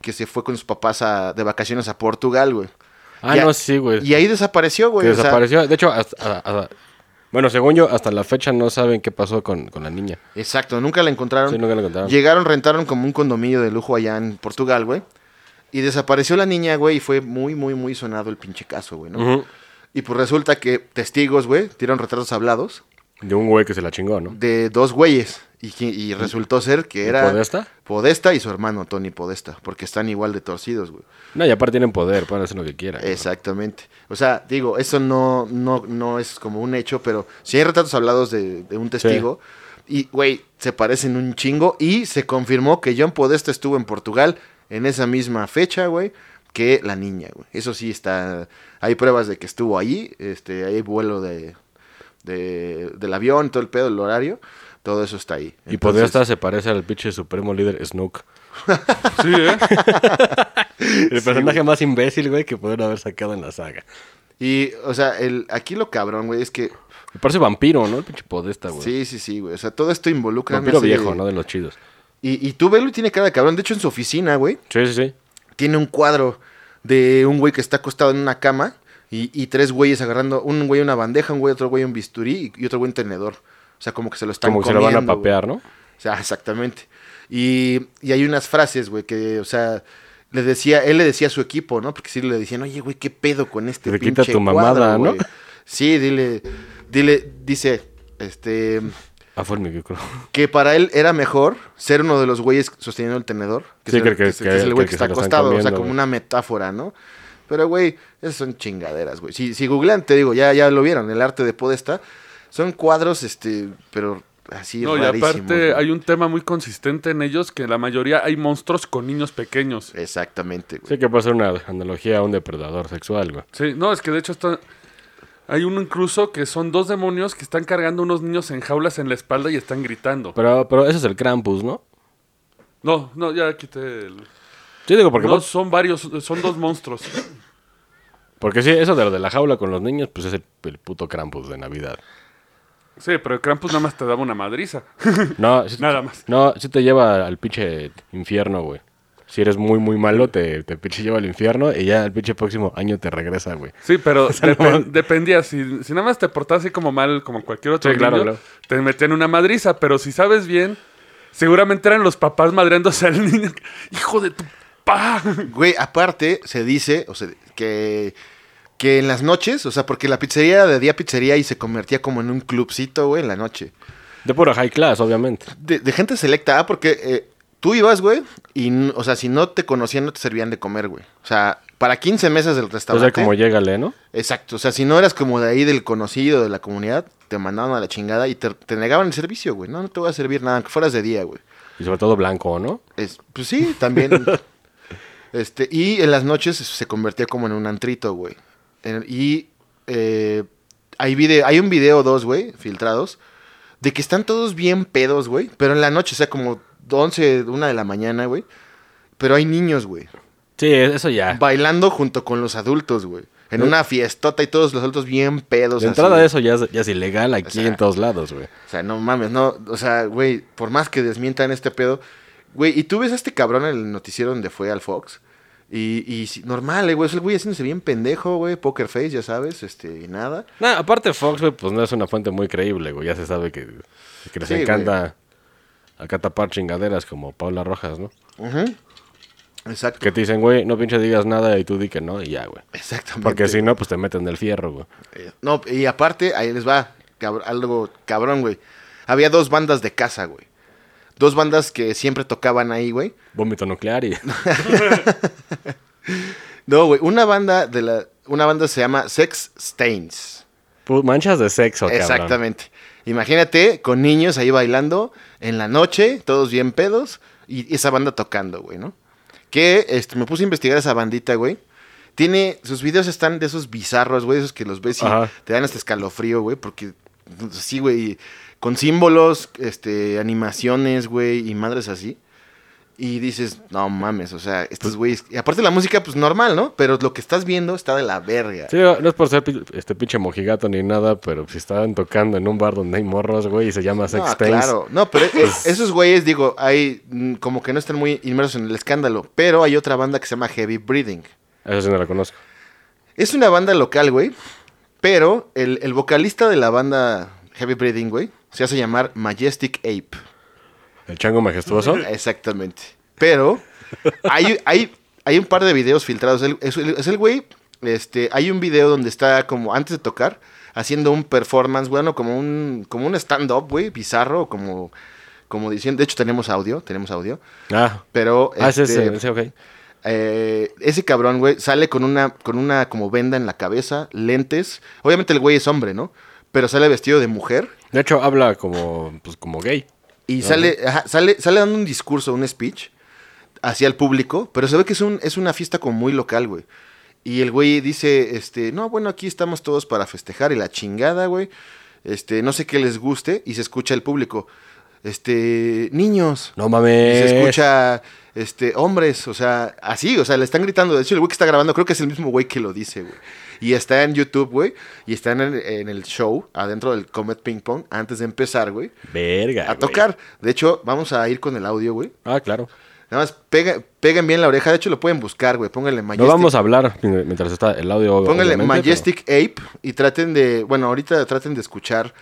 que se fue con sus papás a- de vacaciones a Portugal, güey. Ah, Ya- no, sí, güey. Y ahí desapareció, güey. Que o sea, desapareció. De hecho, hasta, a- a- bueno, según yo, hasta la fecha no saben qué pasó con, con la niña. Exacto, nunca la encontraron. Sí, nunca la encontraron. Llegaron, rentaron como un condominio de lujo allá en Portugal, güey. Y desapareció la niña, güey, y fue muy, muy, muy sonado el pinche caso, güey, ¿no? Y pues resulta que testigos, güey, dieron retratos hablados De un güey que se la chingó, ¿no? de dos güeyes. Y, resultó ser que ¿Y era Podesta? Podesta y su hermano Tony Podesta, porque están igual de torcidos, güey. No, y aparte tienen poder, pueden hacer lo que quieran. Exactamente. O sea, digo, eso no, no, no es como un hecho, pero si hay retratos hablados de, de un testigo, y, güey, se parecen un chingo, y se confirmó que John Podesta estuvo en Portugal en esa misma fecha, güey, que la niña, güey. Eso sí está, hay pruebas de que estuvo ahí, este, hay vuelo de, de, del avión, todo el pedo, el horario, todo eso está ahí. Y Entonces, Podesta se parece al pinche supremo líder Snook. Sí, ¿eh? El personaje más imbécil, güey, que pudieron haber sacado en la saga. Y, o sea, el, aquí lo cabrón, güey, es que, Me parece vampiro, ¿no? El pinche Podesta, güey. sí, sí, sí, güey, o sea, todo esto involucra... vampiro serie viejo, de- ¿no? De los chidos. Y, y tú velo y tiene cara de cabrón. De hecho, en su oficina, güey, Sí, sí, sí. tiene un cuadro de un güey que está acostado en una cama y, y tres güeyes agarrando, un güey una bandeja, un güey otro güey un bisturí y, y otro güey un tenedor. O sea, como que se lo están Como que se lo van a papear, güey. ¿no? O sea, exactamente. Y, y hay unas frases, güey, que, o sea, le decía, él le decía a su equipo, ¿no? Porque sí le decían, oye, güey, ¿qué pedo con este Le quita tu mamada, cuadro, ¿no? güey?" Sí, dile, dile, dice, este, Ah, fue el micro. que para él era mejor ser uno de los güeyes sosteniendo el tenedor. Sí, que- es- que- que es el güey que está acostado, o sea, como güey. una metáfora, ¿no? Pero, güey, esas son chingaderas, güey. Si, si googlean, te digo, ya, ya lo vieron, el arte de Podesta. Son cuadros, este, pero así No, y aparte güey. hay un tema muy consistente en ellos que la mayoría hay monstruos con niños pequeños. Exactamente, güey. Sí que puede ser una analogía a un depredador sexual, güey. Sí, no, es que de hecho está... Hay uno incluso que son dos demonios que están cargando unos niños en jaulas en la espalda y están gritando. Pero, pero ese es el Krampus, ¿no? No, no, ya quité el... Sí, digo, porque, No, vos- son varios, son dos monstruos. Porque sí, eso de lo de la jaula con los niños, pues es el, el puto Krampus de Navidad. Sí, pero el Krampus nada más te daba una madriza. No, sí- Nada más. No, sí te lleva al pinche infierno, güey. Si eres muy, muy malo, te, te pinche lleva al infierno y ya el pinche próximo año te regresa, güey. Sí, pero sea, depen- no- dependía. Si, si nada más te portabas así como mal, como cualquier otro Sí, claro, niño, claro. te metían una madriza. Pero si sabes bien, seguramente eran los papás madreándose al niño. ¡Hijo de tu pa! Güey, aparte, se dice, o sea, que, que en las noches, o sea, porque la pizzería era de día pizzería y se convertía como en un clubcito, güey, en la noche. De pura high class, obviamente. De, de gente selecta, ah, porque eh, tú ibas, güey, y, o sea, si no te conocían, no te servían de comer, güey. O sea, para 15 mesas del O restaurante. sea, como llégale, ¿no? Exacto, o sea, si no eras como de ahí del conocido de la comunidad, te mandaban a la chingada y te, te negaban el servicio, güey. No, no te voy a servir nada, aunque fueras de día, güey. Y sobre todo blanco, ¿no? Es, pues sí, también. este, y en las noches se convertía como en un antrito, güey. Y eh, hay, video, hay un video o dos, güey, filtrados, de que están todos bien pedos, güey. Pero en la noche, o sea, como 11, una de la mañana, güey. Pero hay niños, güey. Sí, eso ya. Bailando junto con los adultos, güey. En una fiestota y todos los adultos bien pedos. De así, entrada güey. eso ya es, ya es ilegal aquí sea, en todos lados, güey. O sea, no mames, no. O sea, güey, por más que desmientan este pedo. Güey, y tú ves a este cabrón en el noticiero donde fue al Fox. Y, y normal, eh, güey. Es el güey haciéndose bien pendejo, güey. Poker face, ya sabes, este, y nada. Nah, aparte Fox, güey, pues no es una fuente muy creíble, güey. Ya se sabe que, que les Sí, encanta acá tapar chingaderas como Paula Rojas, ¿no? Ujú. Exacto. Que te dicen, güey, no pinche digas nada y tú di que no y ya, güey. Exactamente. Porque si no, pues te meten el fierro, güey. Eh, No, y aparte, ahí les va, cabr- algo cabrón, güey. Había dos bandas de casa, güey. Dos bandas que siempre tocaban ahí, güey. Vómito nuclear y... No, güey, una banda de la una banda se llama Sex Stains. Manchas de sexo, cabrón. Exactamente. Imagínate con niños ahí bailando en la noche, todos bien pedos y esa banda tocando, güey, ¿no? Que este me puse a investigar esa bandita, güey. Tiene sus videos están de esos bizarros, güey, esos que los ves y Ajá. te dan hasta escalofrío, güey, porque sí, güey, con símbolos, este animaciones, güey, y madres así. Y dices, no mames, o sea, estos güeyes. Y aparte la música, pues normal, ¿no? Pero lo que estás viendo está de la verga. Sí, no es por ser este pinche mojigato ni nada, pero si estaban tocando en un bar donde hay morros, güey, y se llama Sex No, claro. No, pero es- esos güeyes, digo, hay mm, como que no están muy inmersos en el escándalo. Pero hay otra banda que se llama Heavy Breathing. Eso sí no la conozco. Es una banda local, güey. Pero el, el vocalista de la banda Heavy Breathing, güey, se hace llamar Majestic Ape. El chango majestuoso. Exactamente. Pero hay, hay, hay un par de videos filtrados. El- Es el, es el güey, este, hay un video donde está como antes de tocar, haciendo un performance, bueno, como un, como un stand-up, güey, bizarro, como, como diciendo, de hecho tenemos audio, tenemos audio, Ah, pero ah ese, este, ese, ese, ok. eh, ese cabrón, güey, sale con una, con una como venda en la cabeza, lentes, obviamente el güey es hombre, ¿no? Pero sale vestido de mujer. De hecho, habla como, pues, como gay. Y sale, ajá, sale, sale dando un discurso, un speech hacia el público, pero se ve que es, un, es una fiesta como muy local, güey. Y el güey dice, este, no, bueno, aquí estamos todos para festejar y la chingada, güey. Este, no sé qué les guste y se escucha el público. Este, niños. No Y mames. se escucha, este, hombres, o sea, así, o sea, le están gritando. De hecho, el güey que está grabando, creo que es el mismo güey que lo dice, güey. Y está en YouTube, güey, y está en el, en el show, adentro del Comet Ping Pong, antes de empezar, güey Verga. a tocar. De hecho, vamos a ir con el audio, güey. Ah, claro. Nada más pega, peguen bien la oreja. De hecho, lo pueden buscar, güey. Pónganle No Majestic. vamos a hablar mientras está el audio. Pónganle Majestic Ape y traten de. Bueno, ahorita traten de escuchar.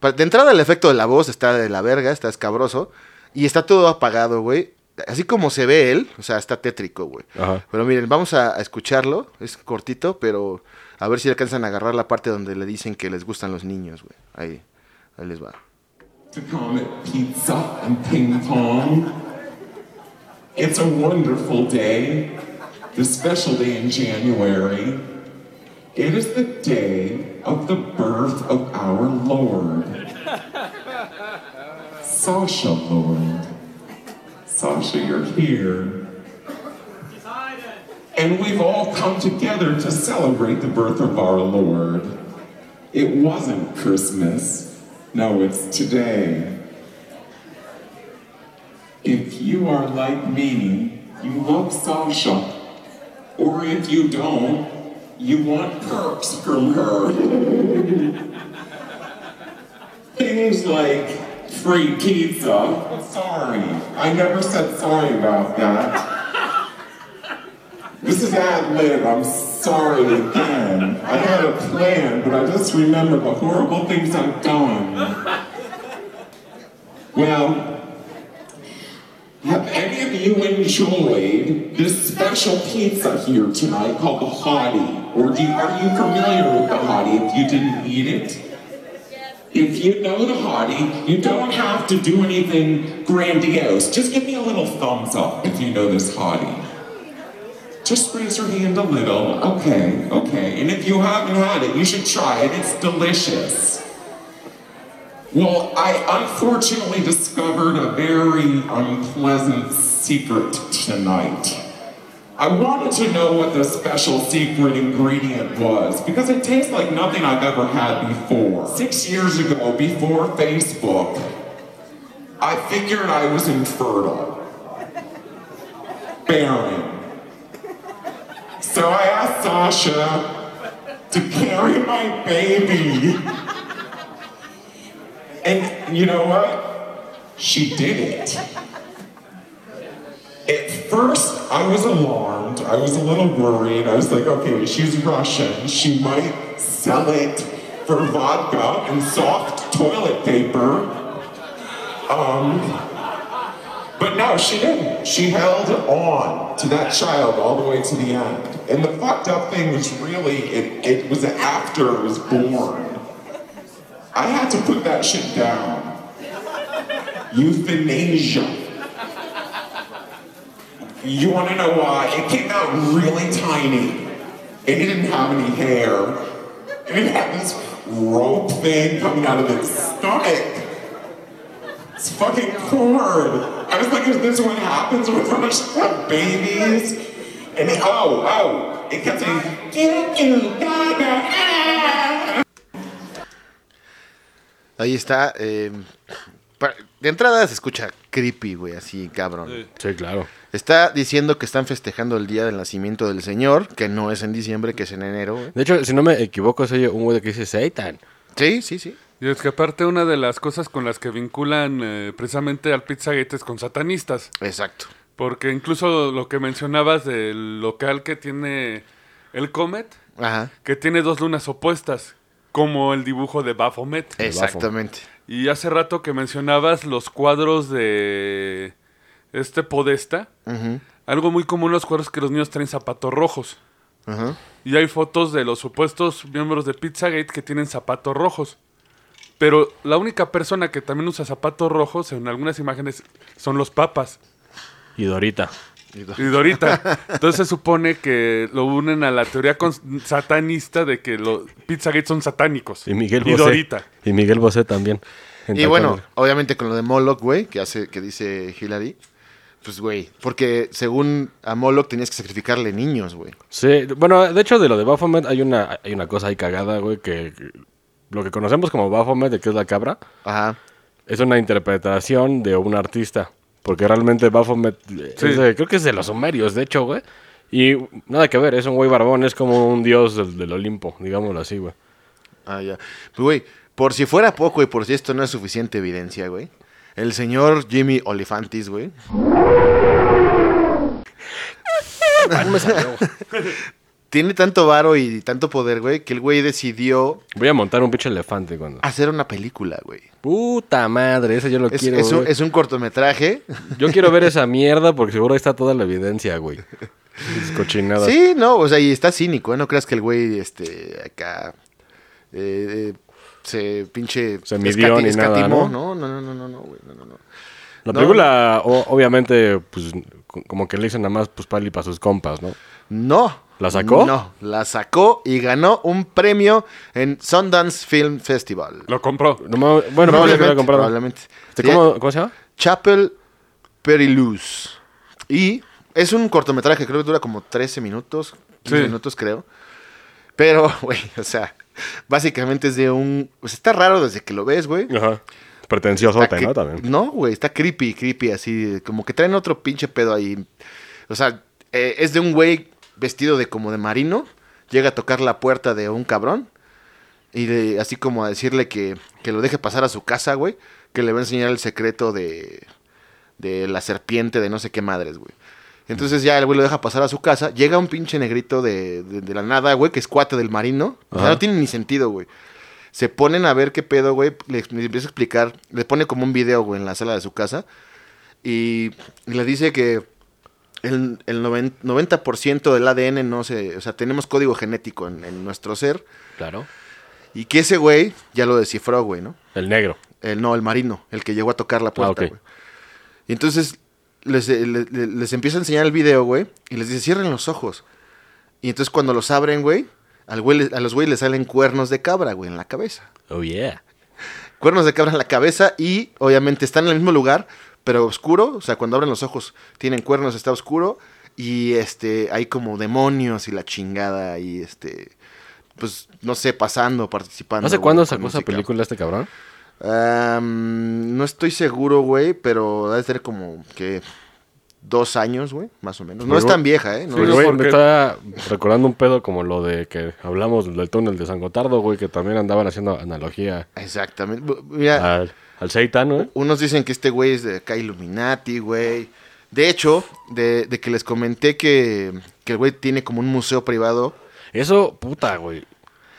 De entrada, el efecto de la voz está de la verga, está escabroso. Y está todo apagado, güey. Así como se ve él, o sea, está tétrico, güey. Ajá. Pero miren, vamos a, a escucharlo. Es cortito, pero a ver si alcanzan a agarrar la parte donde le dicen que les gustan los niños, güey. Ahí, ahí les va. to Comet Pizza and Ping Pong. It's a wonderful day, the special day in January. It is the day of the birth of our Lord. Sasha, Lord. Sasha, you're here. And we've all come together to celebrate the birth of our Lord. It wasn't Christmas. No, it's today. If you are like me, you love Sasha. Or if you don't, you want perks from her. Things like free pizza. Sorry, I never said sorry about that. This is ad lib. I'm sorry again. I had a plan, but I just remembered the horrible things I've done. Well, have any of you enjoyed this special pizza here tonight called the Hottie? Or do are you familiar with the Hottie if you didn't eat it? If you know the Hottie, you don't have to do anything grandiose. Just give me a little thumbs up if you know this Hottie. Just raise your hand a little. Okay, okay. And if you haven't had it, you should try it. It's delicious. Well, I unfortunately discovered a very unpleasant secret tonight. I wanted to know what the special secret ingredient was because it tastes like nothing I've ever had before. Six years ago, before Facebook, I figured I was infertile, barren. So I asked Sasha to carry my baby. And you know what? She did it. At first, I was alarmed. I was a little worried. I was like, okay, she's Russian. She might sell it for vodka and soft toilet paper. Um, but no, she didn't. She held on to that child all the way to the end. And the fucked up thing was really, it, it was after it was born. I had to put that shit down. Euthanasia. You want to know why? It came out really tiny. It didn't have any hair. And it had this rope thing coming out of its stomach. It's fucking corn. I was like, is this what happens when have babies? And it, oh, oh, it kept saying, "Doo, doo, da, da, ah." Ahí está. eh, pa- de entrada se escucha creepy, güey, así, cabrón. Sí. Sí, claro. Está diciendo que están festejando el día del nacimiento del Señor, que no es en diciembre, que es en enero, güey. De hecho, si no me equivoco, soy un güey que dice Satan. Sí, sí, sí. Y es que aparte una de las cosas con las que vinculan eh, precisamente al Pizzagate es con satanistas. Exacto. Porque incluso lo que mencionabas del local que tiene el Comet, Ajá. que tiene dos lunas opuestas, como el dibujo de Baphomet. Exactamente. Y hace rato que mencionabas los cuadros de este Podesta, Ujú, algo muy común en los cuadros que los niños traen zapatos rojos. ajá. Y hay fotos de los supuestos miembros de Pizzagate que tienen zapatos rojos. Pero la única persona que también usa zapatos rojos en algunas imágenes son los papas Y Dorita. y Dorita. Entonces se supone que lo unen a la teoría satanista de que los Pizzagate son satánicos. Y Miguel y Bosé. Dorita. Y Miguel Bosé también. Y bueno, obviamente con lo de Moloch, güey, que hace, que dice Hillary, pues güey, porque según a Moloch tenías que sacrificarle niños, güey. Sí, bueno, de hecho, de lo de Baphomet hay una, hay una cosa ahí cagada, güey, que lo que conocemos como Baphomet, de que es la cabra, Ajá. es una interpretación de un artista. Porque realmente Baphomet, eh, Sí. es de- creo que es de los sumerios, de hecho, güey. Y nada que ver, es un güey barbón, es como un dios del, del Olimpo, digámoslo así, güey. Ah, ya. Pues güey, por si fuera poco y por si esto no es suficiente evidencia, güey. El señor Jimmy Olifantis, güey. Tiene tanto varo y tanto poder, güey, que el güey decidió Voy a montar un pinche elefante cuando. hacer una película, güey. Puta madre, ese yo lo Es, quiero. es un, es un cortometraje. Yo quiero ver esa mierda porque seguro ahí está toda la evidencia, güey. Es cochinada. Sí, no, o sea, y está cínico, ¿eh? No creas que el güey, este, acá, eh, eh, se pinche... Se midió ni nada. ¿no? No, no, no, no, no, güey, no, no, no. La No. película, o- obviamente, pues, co- como que le dicen nada más, pues, pali para sus compas, ¿no? No. ¿La sacó? No, la sacó y ganó un premio en Sundance Film Festival. Lo compró. No bueno, que lo comprado. probablemente. Este, ¿cómo, ¿Cómo se llama? Chapel Perilous. Y es un cortometraje, creo que dura como 13 minutos, 15 Sí. minutos creo. Pero, güey, o sea, básicamente es de un... Pues está raro desde que lo ves, güey. Ajá. Cre- ¿no? También. No, güey, está creepy, creepy, así, como que traen otro pinche pedo ahí. O sea, eh, es de un güey vestido de como de marino, llega a tocar la puerta de un cabrón y así como a decirle que, que lo deje pasar a su casa, güey, que le va a enseñar el secreto de, de la serpiente de no sé qué madres, güey. Entonces ya el güey lo deja pasar a su casa, llega un pinche negrito de, de- de la nada, güey, que es cuate del marino. O sea, no tiene ni sentido, güey. Se ponen a ver qué pedo, güey. Le, le empieza a explicar. Le pone como un video, güey, en la sala de su casa. y, y le dice que el, el noven- 90% del ADN no se... O sea, tenemos código genético en, en nuestro ser Claro. y que ese güey ya lo descifró, güey, ¿no? El negro. El, no, el marino, el que llegó a tocar la puerta, Ah, ok. güey. Y entonces les, eh, le- le- les empieza a enseñar el video, güey, y les dice, cierren los ojos. Y entonces cuando los abren, güey, al güey a los güeyes les salen cuernos de cabra, güey, en la cabeza. Oh, yeah. Cuernos de cabra en la cabeza y obviamente están en el mismo lugar, pero oscuro. O sea, cuando abren los ojos tienen cuernos, está oscuro. Y este, hay como demonios y la chingada y este, pues no sé, pasando, participando. ¿Hace cuándo sacó esa película este cabrón? No estoy seguro, güey, pero debe ser como que dos años, güey, más o menos. No Pero es tan vieja, ¿eh? No Sí, es- Güey, porque- me está recordando un pedo como lo de que hablamos del túnel de San Gotardo, güey, que también andaban haciendo analogía Exactamente. Mira, al, al Seitan, ¿no? unos dicen que este güey es de acá Illuminati, güey. De hecho, de, de que les comenté que, que el güey tiene como un museo privado. Eso, puta, güey.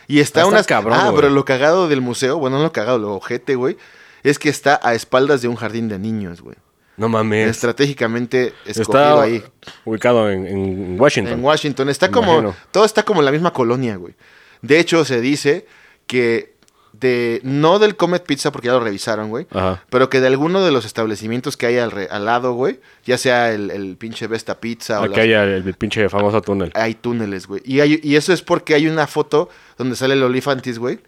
Y está Está unas... cabrón, ah, güey. pero lo cagado del museo, bueno, no lo cagado, lo ojete, güey, es que está a espaldas de un jardín de niños, güey. No mames. Estratégicamente escogido Está ahí. ubicado en, en Washington. En Washington. Está Me como. imagino. Todo está como en la misma colonia, güey. De hecho, se dice que de. No del Comet Pizza, porque ya lo revisaron, güey. Ajá. Pero que de alguno de los establecimientos que hay al, re- al lado, güey. Ya sea el, el pinche Vesta Pizza o Aquí las- hay el, el pinche famoso túnel. hay túneles, güey. Y, hay- y eso es porque hay una foto donde sale el Olifantis, güey.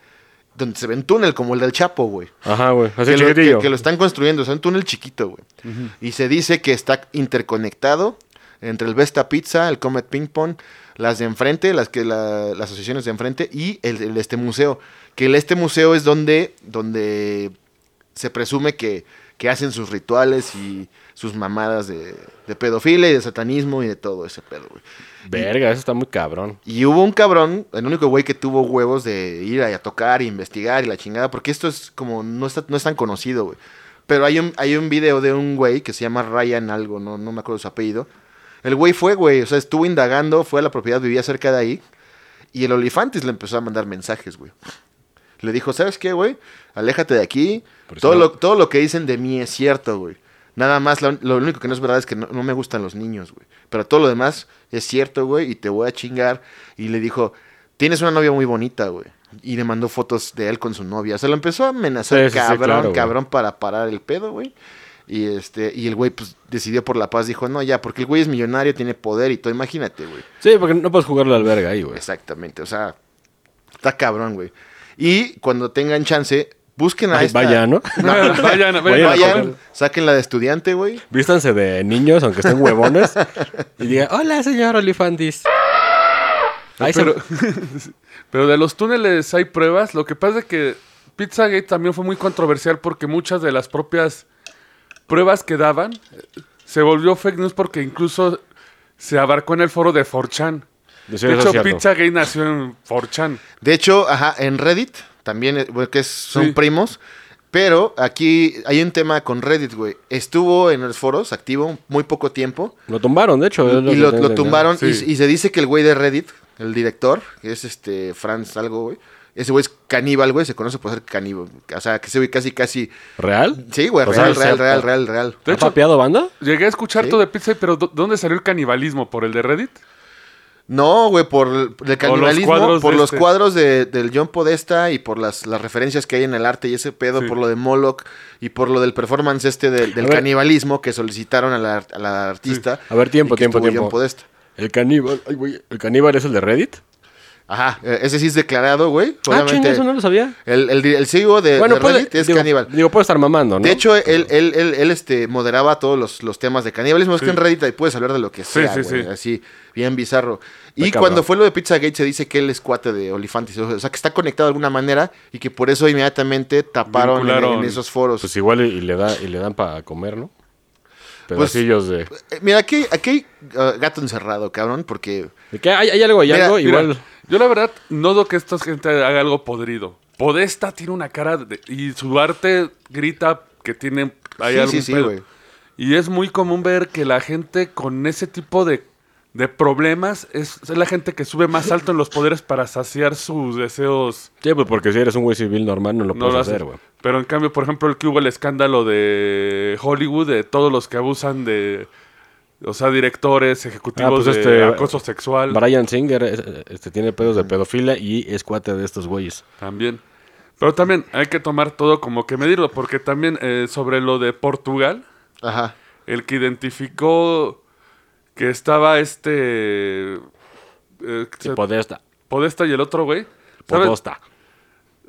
Donde se ve un túnel como el del Chapo, güey. Ajá, güey. Así Que lo, que- que lo están construyendo, o sea, un túnel chiquito, güey. Y se dice que está interconectado entre el Vesta Pizza, el Comet Ping Pong, las de enfrente, las que la- las asociaciones de enfrente y el, el este museo. Que este museo es donde, donde se presume que, que hacen sus rituales y sus mamadas de, de pedofilia y de satanismo y de todo ese pedo, güey. Verga, eso está muy cabrón. Y hubo un cabrón, el único güey que tuvo huevos de ir a, a tocar, e investigar y la chingada, porque esto es como, no, está, no es tan conocido, güey. Pero hay un, hay un video de un güey que se llama Ryan algo, no, no me acuerdo su apellido. El güey fue, güey, o sea, estuvo indagando, fue a la propiedad, vivía cerca de ahí. Y el Olifantis le empezó a mandar mensajes, güey. Le dijo, ¿sabes qué, güey? Aléjate de aquí. Todo lo, todo lo que dicen de mí es cierto, güey. Nada más, lo, lo único que no es verdad es que no, no me gustan los niños, güey. Pero todo lo demás es cierto, güey, y te voy a chingar. Y le dijo, tienes una novia muy bonita, güey. Y le mandó fotos de él con su novia. Se lo empezó a amenazar, Sí, sí, sí, cabrón, güey. cabrón, para parar el pedo, güey. Y este, y el güey, pues, decidió por la paz. Dijo, no, ya, porque el güey es millonario, tiene poder y todo. Imagínate, güey. Sí, porque no puedes jugarle al verga ahí, güey. Exactamente, o sea, está cabrón, güey. Y cuando tengan chance, busquen a Ay, esta... vaya, ¿no? vayan, vayan, Vayan Vayan, saquen la de estudiante, güey. Vístanse de niños, aunque estén huevones. y digan, hola, señor Olifantis. Ahí se- pero, pero de los túneles hay pruebas. Lo que pasa es que Pizzagate también fue muy controversial porque muchas de las propias pruebas que daban eh, se volvió fake news porque incluso se abarcó en el foro de 4chan. De hecho, cierto. Pizzagate nació en 4chan. De hecho, ajá, en Reddit también, eh, güey, que es- son Sí. primos. Pero aquí hay un tema con Reddit, güey. Estuvo en los foros activo muy poco tiempo. Lo tumbaron, de hecho. y lo, tumbaron. y- Sí. Y, se dice que el güey de Reddit, el director, que es este Franz algo, güey. Ese güey es caníbal, güey. Se conoce por ser caníbal. O sea, que ese güey casi, casi... ¿Real? Sí, güey, sea, real, real, real, real, real. De ¿Ha hecho, papeado banda? llegué a escuchar Sí. todo de Pizza, pero ¿dó- ¿dónde salió el canibalismo? ¿Por el de Reddit? No, güey, por el canibalismo, cuadros por de los este. cuadros de, del John Podesta y por las, las referencias que hay en el arte y ese pedo, Sí. por lo de Moloch y por lo del performance este del, del A ver. canibalismo que solicitaron a la, a la artista. A ver, tiempo, tiempo, tiempo. John Podesta. El caníbal. Ay, güey. ¿El caníbal es el de Reddit? Ajá, eh, ese sí es declarado, güey. Ah, Obviamente, chinga, eso no lo sabía. el, el, el CEO de, bueno, de puede, es digo, caníbal. Digo, puede estar mamando, ¿no? De hecho, él, él, él, él, este, moderaba todos los, los temas de canibalismo. Es que Sí. en Reddit ahí puedes hablar de lo que Sí, sea, sí, güey, sí. Así, bien bizarro. Y cuando fue lo de Pizzagate se dice que él es cuate de Olifantis. O sea, que está conectado de alguna manera y que por eso inmediatamente taparon en, esos foros. Pues igual y, le, da, y le dan para comer, ¿no? Pues- Pedacillos de... Eh, Mira, aquí, aquí hay uh, gato encerrado, cabrón, porque... ¿De qué? ¿Hay, hay algo, hay Mira, algo? Mira, igual... yo la verdad no dudo que esta gente haga algo podrido. Podesta tiene una cara de- y su arte grita que tiene hay Sí, algún sí, sí, pedo. güey. Y es muy común ver que la gente con ese tipo de de problemas es, es la gente que sube más alto en los poderes para saciar sus deseos. Sí, pues porque si eres un güey civil normal no lo No puedes lo hacer, güey. Pero en cambio, por ejemplo, el que hubo el escándalo de Hollywood, de todos los que abusan de, o sea, directores, ejecutivos Ah, pues de este, acoso sexual. Brian Singer es- este, tiene pedos de pedofilia y es cuate de estos güeyes. También. Pero también hay que tomar todo como que medirlo, porque también eh, sobre lo de Portugal, Ajá. el que identificó que estaba este... eh, Sí, se- Podesta. Podesta y el otro güey. ¿Sabes, Podosta.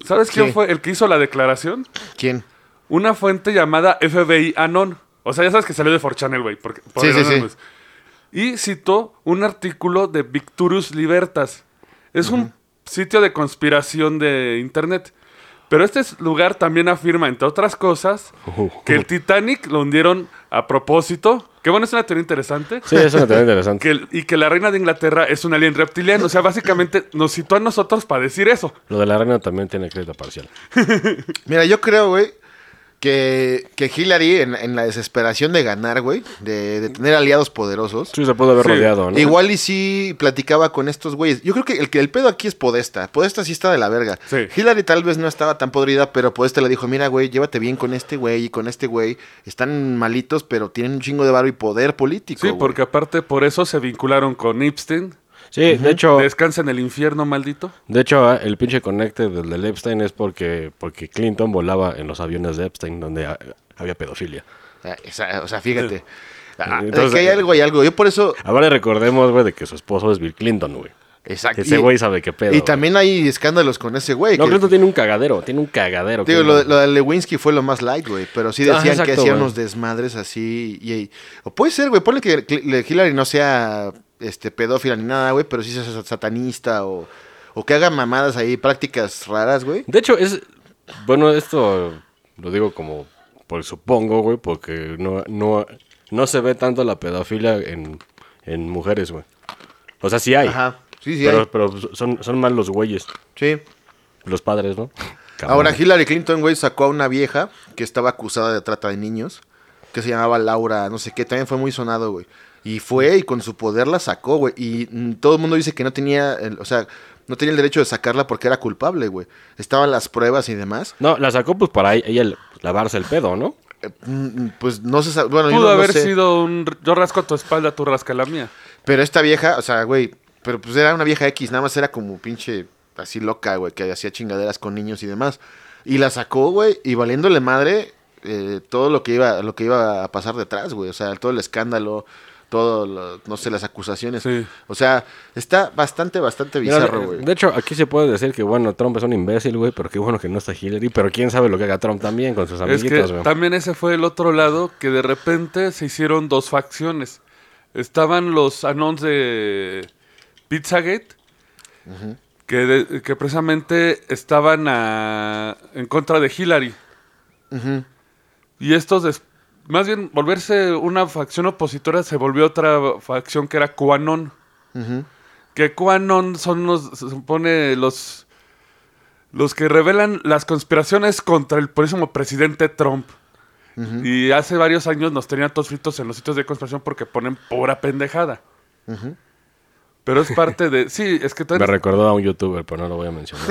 ¿sabes quién fue el que hizo la declaración? ¿Quién? Una fuente llamada FBI Anon. O sea, ya sabes que salió de 4chanel, güey. porque- por Sí, el sí, sí. Y citó un artículo de Victurus Libertas. Es un sitio de conspiración de internet. Pero este es- lugar también afirma, entre otras cosas, que el Titanic lo hundieron a propósito. Que bueno, es una teoría interesante. Sí, eso me parece interesante. Que el- y que la reina de Inglaterra es un alien reptiliano. O sea, básicamente nos citó a nosotros para decir eso. Lo de la reina también tiene crédito parcial. Mira, yo creo, güey, que, que Hillary, en, en la desesperación de ganar, güey, de, de tener aliados poderosos, Sí, se pudo haber Sí. rodeado, ¿no? igual y sí platicaba con estos güeyes. Yo creo que el, que el pedo aquí es Podesta. Podesta sí está de la verga. Sí. Hillary tal vez no estaba tan podrida, pero Podesta le dijo, mira, güey, llévate bien con este güey y con este güey. Están malitos, pero tienen un chingo de varo y poder político. Sí, güey". porque aparte por eso se vincularon con Epstein. Sí, de hecho, Descansa en el infierno, maldito. de hecho ah, el pinche conecte del, del Epstein es porque, porque Clinton volaba en los aviones de Epstein donde ah, había pedofilia. Ah, o sea, fíjate. Entonces, que hay algo, hay algo. Yo por eso... Ahora recordemos, güey, de que su esposo es Bill Clinton, güey. Exacto. Ese güey sabe qué pedo. Y también hay escándalos con ese güey. No, que- Clinton tiene un cagadero, tiene un cagadero. Digo, lo, lo de Lewinsky fue lo más light, güey. Pero sí Ah, decían exacto, que hacía güey. unos desmadres así. Y, y- o puede ser, güey. Ponle que Hillary no sea este pedófila ni nada, güey. Pero sí sea satanista o, o que haga mamadas ahí, prácticas raras, güey. De hecho, es. Bueno, esto lo digo como. Por supongo, güey, porque no, no, no se ve tanto la pedofilia en, en mujeres, güey. O sea, sí hay. Ajá. Sí, sí. pero hay. pero son, son más los güeyes, Sí. los padres, ¿no? Ahora. Hillary Clinton, güey, sacó a una vieja que estaba acusada de trata de niños. Que se llamaba Laura, no sé qué. También fue muy sonado, güey. Y fue y con su poder la sacó, güey. Y mm, todo el mundo dice que no tenía, el- o sea, no tenía el derecho de sacarla porque era culpable, güey. Estaban las pruebas y demás. No, la sacó pues para ella el- lavarse el pedo, ¿no? Eh, mm, Pues no se sabe, bueno, Pudo no haber sé. sido un... Yo rasco tu espalda, tú rasca la mía. Pero esta vieja, o sea, güey, pero pues era una vieja X, nada más era como pinche así loca, güey, que hacía chingaderas con niños y demás. Y la sacó, güey, y valiéndole madre eh, todo lo que iba lo que iba a pasar detrás, güey, o sea, todo el escándalo, todo, lo- no sé, las acusaciones. Sí. O sea, está bastante, bastante bizarro, de- güey. de hecho, aquí se puede decir que, bueno, Trump es un imbécil, güey, pero qué bueno que no está Hillary. Pero quién sabe lo que haga Trump también con sus Es que amiguitos, güey. también ese fue el otro lado que de repente se hicieron dos facciones. Estaban los anons de Pizzagate, que, de- que precisamente estaban a- en contra de Hillary. Ujú. Y estos, des- más bien volverse una facción opositora, se volvió otra facción que era QAnon. Que QAnon son los, se supone, los, los que revelan las conspiraciones contra el próximo presidente Trump. Y hace varios años nos tenían todos fritos en los sitios de conspiración porque ponen pura pendejada. Pero es parte de... Sí, es que Me recordó a un youtuber, pero no lo voy a mencionar.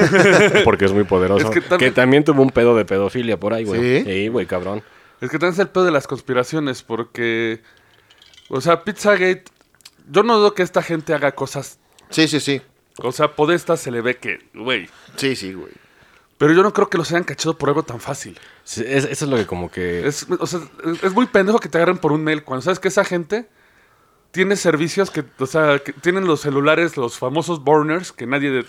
porque es muy poderoso. Es que que, también- tuvo un pedo de pedofilia por ahí, güey. ¿Sí? Sí, güey, cabrón. Es que también es el pedo de las conspiraciones, porque. O sea, Pizzagate. Yo no dudo que esta gente haga cosas. Sí, sí, sí. O sea, Podesta se le ve que. Güey. Sí, sí, güey. Pero yo no creo que los hayan cachado por algo tan fácil. Sí, es- eso es lo que como que... Es, o sea, es, es muy pendejo que te agarren por un mail. Cuando sabes que esa gente tiene servicios que. O sea, que tienen los celulares, los famosos burners, que nadie. de-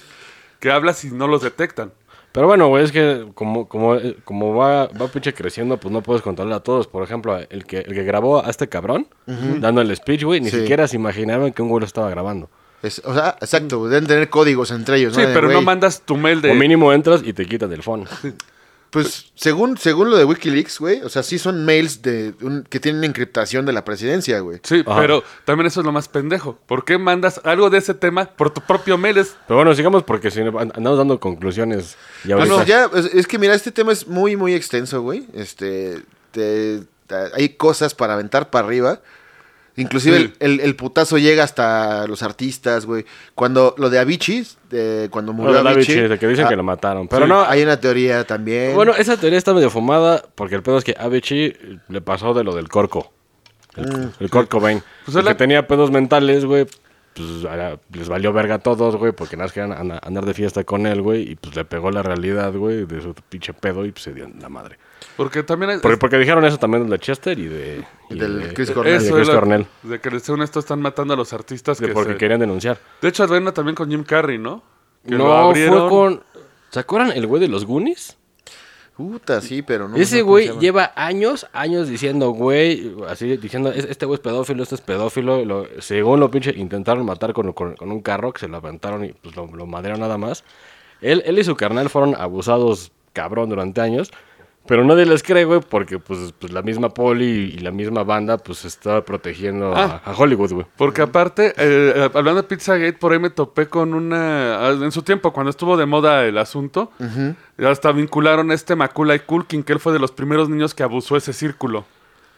que hablas y no los detectan. Pero bueno, güey, es que como, como, eh, como va, va pinche creciendo, pues no puedes controlar a todos. Por ejemplo, el que, el que grabó a este cabrón, dando el speech, güey, ni Sí. siquiera se imaginaban que un güey lo estaba grabando. Es- o sea, exacto, deben tener códigos entre ellos, ¿no? Sí, De, pero no mandas tu mail de. O mínimo entras y te quitan el phone. Pues según, según lo de Wikileaks, güey, o sea, sí son mails de un- que tienen encriptación de la presidencia, güey. Sí, Ajá. pero también eso es lo más pendejo. ¿Por qué mandas algo de ese tema por tu propio mail? Es Pero bueno, sigamos porque si andamos dando conclusiones. Y ahorita... no, ya, es, es que mira, este tema es muy, muy extenso, güey. Este, te- te- hay cosas para aventar para arriba. Inclusive Sí. el, el- el putazo llega hasta los artistas, güey. Cuando lo de Avicii, de, cuando murió Bueno, Avicii, Chis, de que dicen ah, que lo mataron. Pero sí, no, hay una teoría también. Bueno, esa teoría está medio fumada porque el pedo es que Avicii le pasó de lo del corco. El, el Kurt Cobain. Pues El es la- que tenía pedos mentales, güey. Pues a- les valió verga a todos, güey, porque nada más querían andar de fiesta con él, güey. Y pues le pegó la realidad, güey, de su pinche pedo y pues se dio la madre. Porque también hay- Porque, porque dijeron eso también de Chester y de. Y del de- Chris y Cornell. de Eso Chris Cornell. De que según esto están matando a los artistas de que porque se- querían denunciar. De hecho, advena también con Jim Carrey, ¿no? Que lo no, abrieron. fue con. ¿Se acuerdan el güey de los Goonies? Puta, sí, pero no. Ese no, ¿cómo güey lleva años, años diciendo, güey, así diciendo, "Es- este güey es pedófilo, este es pedófilo. Lo, según lo pinche, intentaron matar con, con- con un carro que se lo aventaron y pues lo, lo madrearon nada más. Él, él y su carnal fueron abusados cabrón durante años. Pero nadie les cree, güey, porque pues, pues la misma poli y la misma banda pues está protegiendo a- Ah. a, Hollywood, güey. Porque aparte, eh, hablando de Pizzagate, por ahí me topé con una... En su tiempo, cuando estuvo de moda el asunto, hasta vincularon a este Macaulay Culkin, que él fue de los primeros niños que abusó ese círculo.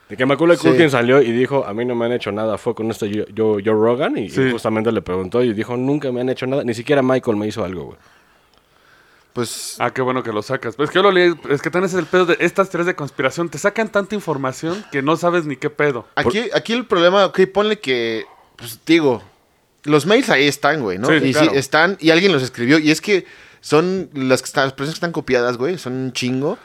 De que Macaulay Sí. Culkin salió y dijo, a mí no me han hecho nada, fue con este Joe, Joe- Joe Rogan y, y justamente le preguntó y dijo, nunca me han hecho nada, ni siquiera Michael me hizo algo, güey. Pues Ah, qué bueno que lo sacas. Pues que yo lo leí, es que también ese es el pedo de estas teorías de conspiración. Te sacan tanta información que no sabes ni qué pedo. aquí, aquí el problema, ok, ponle que, pues digo, los mails ahí están, güey, ¿no? Sí, y claro. sí, están, y alguien los escribió, y es que son las, que están, las personas que están copiadas, güey, son un chingo.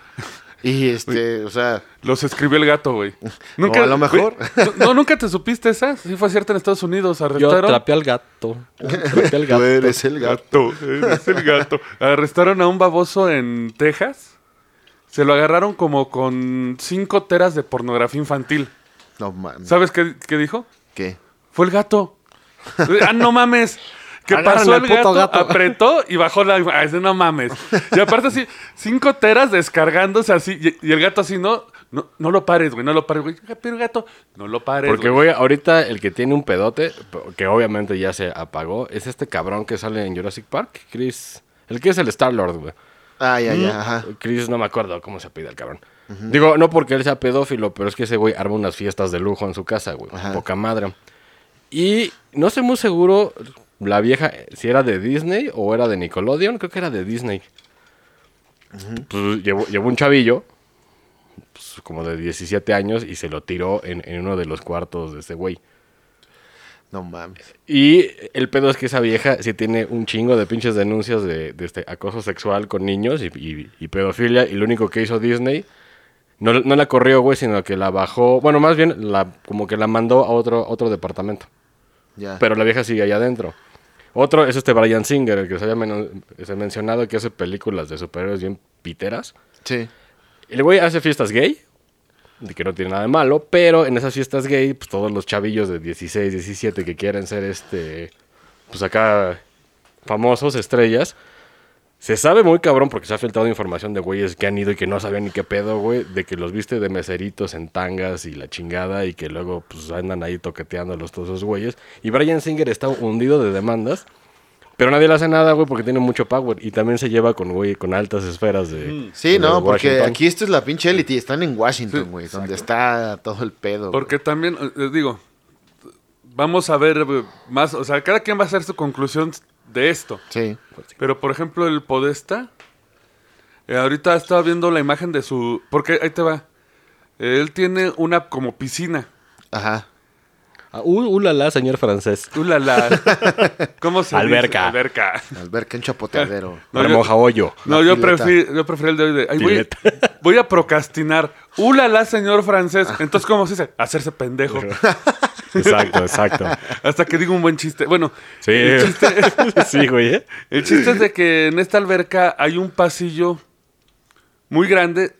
Y este, o sea, Los escribió el gato, güey. O a lo mejor. güey, No, nunca te supiste esa. Sí, fue cierto en Estados Unidos. Yo Arrestaron. trapeé al gato. Trapeé al tú gato. eres el gato. gato, eres el gato. Arrestaron a un baboso en Texas. Se lo agarraron como con cinco teras de pornografía infantil. No mames. ¿Sabes qué, qué dijo? ¿Qué? Fue el gato. ah, no mames. Que Agarran pasó el gato, gato. apretó y bajó la... Ese no mames. Y aparte así, cinco teras descargándose así. Y, y el gato así, no, no, no lo pares, güey, no lo pares, güey. Pero gato, no lo pares, Porque, güey. ahorita el que tiene un pedote, que obviamente ya se apagó, es este cabrón que sale en Jurassic Park, Chris. El que es el Star-Lord, güey. Ah, ya, Mm. ya, ajá. Chris, no me acuerdo cómo se pide el cabrón. Digo, no porque él sea pedófilo, pero es que ese güey arma unas fiestas de lujo en su casa, güey. Ajá. Poca madre. Y no estoy muy seguro la vieja si era de Disney o era de Nickelodeon. Creo que era de Disney. Pues llevó, llevó un chavillo, pues, como de 17 años, y se lo tiró en, en uno de los cuartos de ese güey. No mames. Y el pedo es que esa vieja sí tiene un chingo de pinches denuncias de, de este acoso sexual con niños y, y- y pedofilia. Y lo único que hizo Disney, no, no la corrió, güey, sino que la bajó. Bueno, más bien, la, como que la mandó a otro, otro departamento. Ya. Pero la vieja sigue allá adentro. Otro es este Brian Singer, el que se había men- se ha mencionado que hace películas de superhéroes bien piteras. Sí. El güey hace fiestas gay, de que no tiene nada de malo, pero en esas fiestas gay, pues todos los chavillos de 16, 17 que quieren ser este, pues acá famosos, estrellas, se sabe muy cabrón porque se ha filtrado información de güeyes que han ido y que no sabían ni qué pedo, güey, de que los viste de meseritos en tangas y la chingada y que luego pues andan ahí toqueteándolos todos esos güeyes. Y Brian Singer está hundido de demandas. Pero nadie le hace nada, güey, porque tiene mucho power. Y también se lleva con, güey, con altas esferas de... Sí, de no, porque Washington. aquí esto es la pinche élite y están en Washington, güey, donde está todo el pedo. Porque también, eh, eh, digo, vamos a ver eh, más, o sea, cada quien va a hacer su conclusión de esto. Sí. Pero, por ejemplo, el Podesta, eh, ahorita estaba viendo la imagen de su... Porque ahí te va. Él tiene una como piscina. Ajá. Ah, uh, uh, la, la, señor francés. Ulala. ¿Cómo se Alberca. dice? Alberca. Alberca en chapoteadero. No, hoyo. No, yo prefiero, yo prefiero el de hoy de... ay, voy, voy a procrastinar. ¡Ulala, señor francés! Entonces, ¿cómo se dice? Hacerse pendejo. Exacto, exacto. Hasta que digo un buen chiste. Bueno, Sí, sí, güey. ¿eh? El chiste es de que en esta alberca hay un pasillo muy grande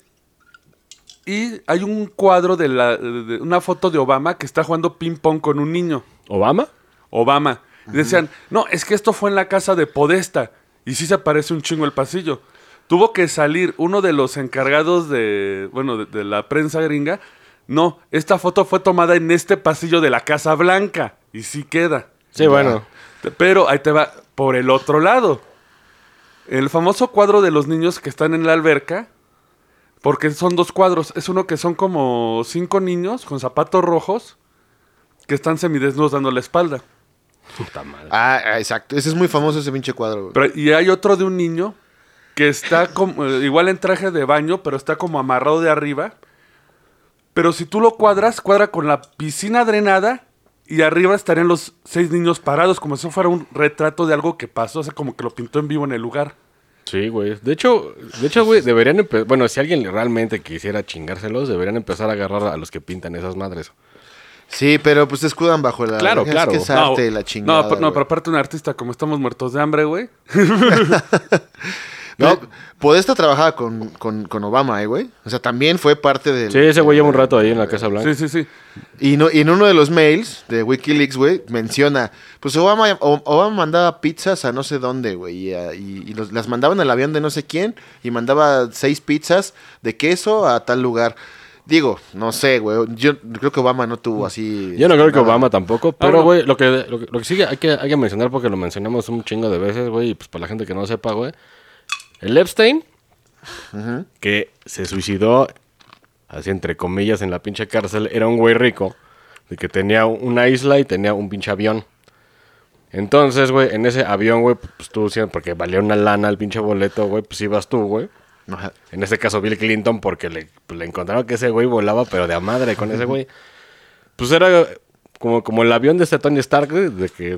y hay un cuadro de, la, de una foto de Obama que está jugando ping pong con un niño. ¿Obama? Obama. Y decían, no, es que esto fue en la casa de Podesta. Y sí se parece un chingo el pasillo. Tuvo que salir uno de los encargados de, bueno, de, de la prensa gringa. No, esta foto fue tomada en este pasillo de la Casa Blanca. Y sí queda. Sí, bueno. Pero ahí te va, por el otro lado. El famoso cuadro de los niños que están en la alberca, porque son dos cuadros. Es uno que son como cinco niños con zapatos rojos que están semidesnudos dando la espalda. Puta madre. Ah, ah, exacto. Ese es muy famoso ese pinche cuadro. Pero, y hay otro de un niño que está como, eh, igual en traje de baño, pero está como amarrado de arriba. Pero si tú lo cuadras, cuadra con la piscina drenada y arriba estarían los seis niños parados, como si eso fuera un retrato de algo que pasó, o sea, como que lo pintó en vivo en el lugar. Sí, güey. De hecho, de hecho, güey, deberían empezar. Bueno, si alguien realmente quisiera chingárselos, deberían empezar a agarrar a los que pintan esas madres. Sí, pero pues se escudan bajo la... Claro, es claro. que es arte y la chingada, no, pero- no, pero aparte un artista como estamos muertos de hambre, güey. No, Podesta trabajaba con, con, con Obama, eh, güey. O sea, también fue parte del... Sí, ese güey lleva un rato ahí en la Casa Blanca. Sí, sí, sí. Y, no, y en uno de los mails de Wikileaks, güey, menciona, pues Obama, Obama mandaba pizzas a no sé dónde, güey, y, y- y los- las mandaban al avión de no sé quién, y mandaba seis pizzas de queso a tal lugar. Digo, no sé, güey, yo creo que Obama no tuvo así... Yo no creo que. Obama tampoco, Ah, pero, güey, lo que, lo, que, lo que sí hay que, hay que mencionar porque lo mencionamos un chingo de veces, güey, y pues para la gente que no sepa, güey. El Epstein, que se suicidó, así entre comillas, en la pinche cárcel, era un güey rico, de que tenía una isla y tenía un pinche avión. Entonces, güey, en ese avión, güey, pues tú, siempre- porque valía una lana el pinche boleto, güey, pues ibas tú, güey. Ajá. En este caso Bill Clinton porque le, pues, le encontraron que ese güey volaba, pero de a madre con ese güey. Pues era como, como el avión de este Tony Stark, de que,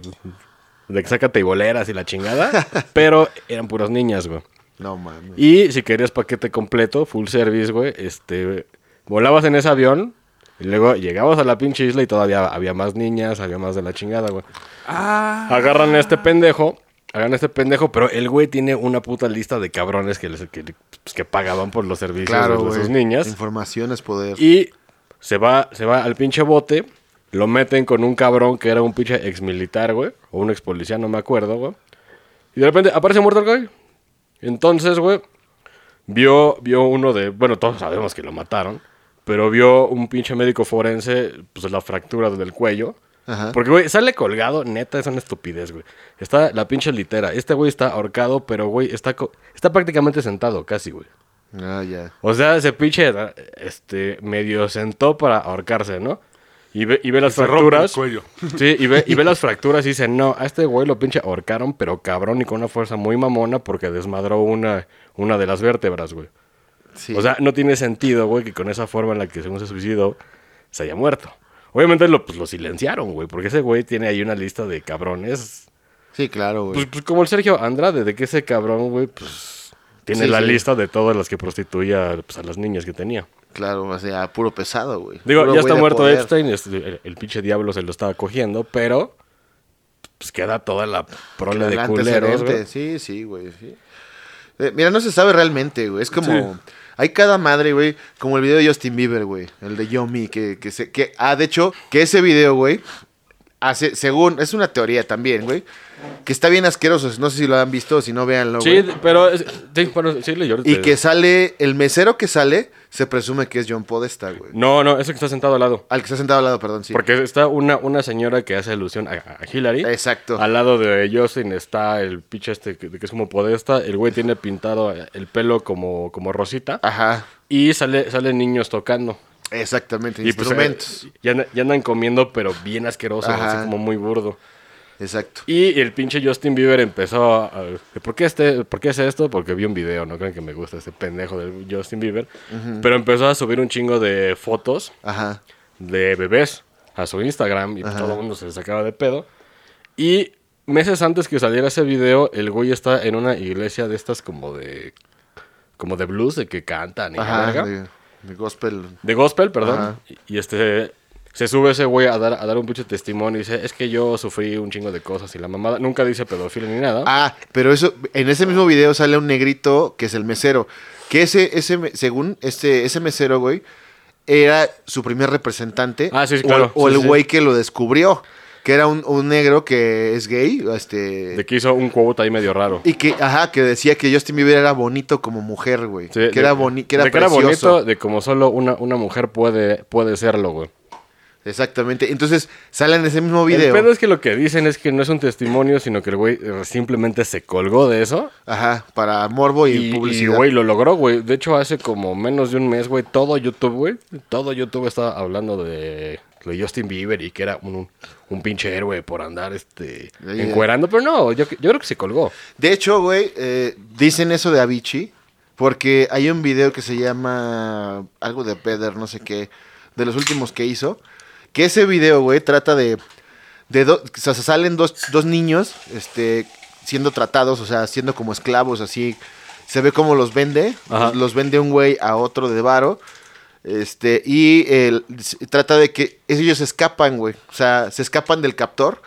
de que sácate y boleras y la chingada. pero eran puras niñas, güey. No mames. Y si querías paquete completo, full service, güey, este, volabas en ese avión y luego llegabas a la pinche isla y todavía había más niñas, había más de la chingada, güey. Ah, Agarran a este pendejo, hagan a este pendejo, pero el güey tiene una puta lista de cabrones que, les, que, pues, que pagaban por los servicios Claro, de sus niñas. Información es poder. Y se va, se va al pinche bote, lo meten con un cabrón que era un pinche ex militar, güey, o un ex policía, no me acuerdo, güey. Y de repente aparece muerto el güey. Entonces, güey, vio, vio uno de, bueno, todos sabemos que lo mataron, pero vio un pinche médico forense, pues la fractura del cuello. Ajá. Porque, güey, sale colgado, neta, es una estupidez, güey. Está la pinche litera. Este güey está ahorcado, pero, güey, está, está prácticamente sentado, casi, güey. Ah, ya. O sea, ese pinche, este, medio sentó para ahorcarse, ¿no? Y ve, y ve las se rompe el fracturas. cuello. Sí, y ve, y ve las fracturas y dice, no, a este güey lo pinche ahorcaron, pero cabrón y con una fuerza muy mamona porque desmadró una, una de las vértebras, güey. Sí. O sea, no tiene sentido, güey, que con esa forma en la que según se suicidó, se haya muerto. Obviamente lo, pues, lo silenciaron, güey, porque ese güey tiene ahí una lista de cabrones. sí, claro, güey. Pues, pues como el Sergio Andrade, de que ese cabrón, güey, pues tiene Sí, la sí. lista de todas las que prostituía pues, a las niñas que tenía. Claro, o sea, puro pesado, güey. Digo, Puro ya está muerto poder. Epstein, el, el pinche diablo se lo estaba cogiendo, pero pues queda toda la prole de culeros, güey. Sí, sí, güey. sí. Eh, mira, no se sabe realmente, güey. Es como. Sí. Hay cada madre, güey. Como el video de Justin Bieber, güey. El de Yomi, que, que se. Que, ah, de hecho, que ese video, güey. Hace, según. Es una teoría también, güey. Que está bien asqueroso. No sé si lo han visto o si no, véanlo. Sí, güey. pero, es- sí, bueno, sí. Y que sale. El mesero que sale. Se presume que es John Podesta, güey. No, no, ese que está sentado al lado. Al que está sentado al lado, perdón, sí. Porque está una, una señora que hace alusión a, a Hillary. Exacto. Al lado de Justin está el pinche este que, que es como podesta. El güey tiene pintado el pelo como, como rosita. Ajá. Y sale, salen niños tocando. Exactamente. Y pues, Instrumentos. eh, ya, ya andan comiendo, pero bien asqueroso, Ajá. así como muy burdo. Exacto. Y el pinche Justin Bieber empezó a... ¿por, qué este, ¿Por qué hace esto? Porque vi un video, no creen que me gusta este pendejo del Justin Bieber. Pero empezó a subir un chingo de fotos Ajá. de bebés a su Instagram y todo el mundo se le sacaba de pedo. Y meses antes que saliera ese video, el güey está en una iglesia de estas como de... Como de blues, de que cantan y Ajá. De, gospel. De gospel, perdón. Ajá. Y, este se sube ese güey a dar, a dar un pinche testimonio y dice, es que yo sufrí un chingo de cosas y la mamada nunca dice pedofilia ni nada. Ah, pero eso, en ese mismo video sale un negrito que es el mesero. Que ese, ese, según este, ese mesero, güey, era su primer representante. Ah, sí, sí, o- claro. O, Sí, el güey que lo descubrió. Que era un, un negro que es gay. Este. De que hizo un quote ahí medio raro. Y que, ajá, que decía que Justin Bieber era bonito como mujer, güey. Sí, que, de- era boni que era de que era bonito, de como solo una, una mujer puede, puede serlo, güey. Exactamente. Entonces, sale en ese mismo El video. pedo es que lo que dicen es que no es un testimonio, sino que el güey eh, simplemente se colgó de eso. Ajá, para morbo y, Y, y, publicidad. güey, lo logró, güey. De hecho, hace como menos de un mes, güey, todo YouTube, güey, todo YouTube estaba hablando de, lo de Justin Bieber y que era un, un pinche héroe por andar este Ahí, encuerando, pero no, yo, yo creo que se colgó. De hecho, güey, eh, dicen eso de Avicii porque hay un video que se llama algo de Peder, no sé qué, de los últimos que hizo, que ese video, güey, trata de, de do- o sea, se salen dos, dos niños, este, siendo tratados, o sea, siendo como esclavos, así, se ve cómo los vende, Ajá. los vende un güey a otro de varo, este, y el- trata de que ellos escapan, güey, o sea, se escapan del captor,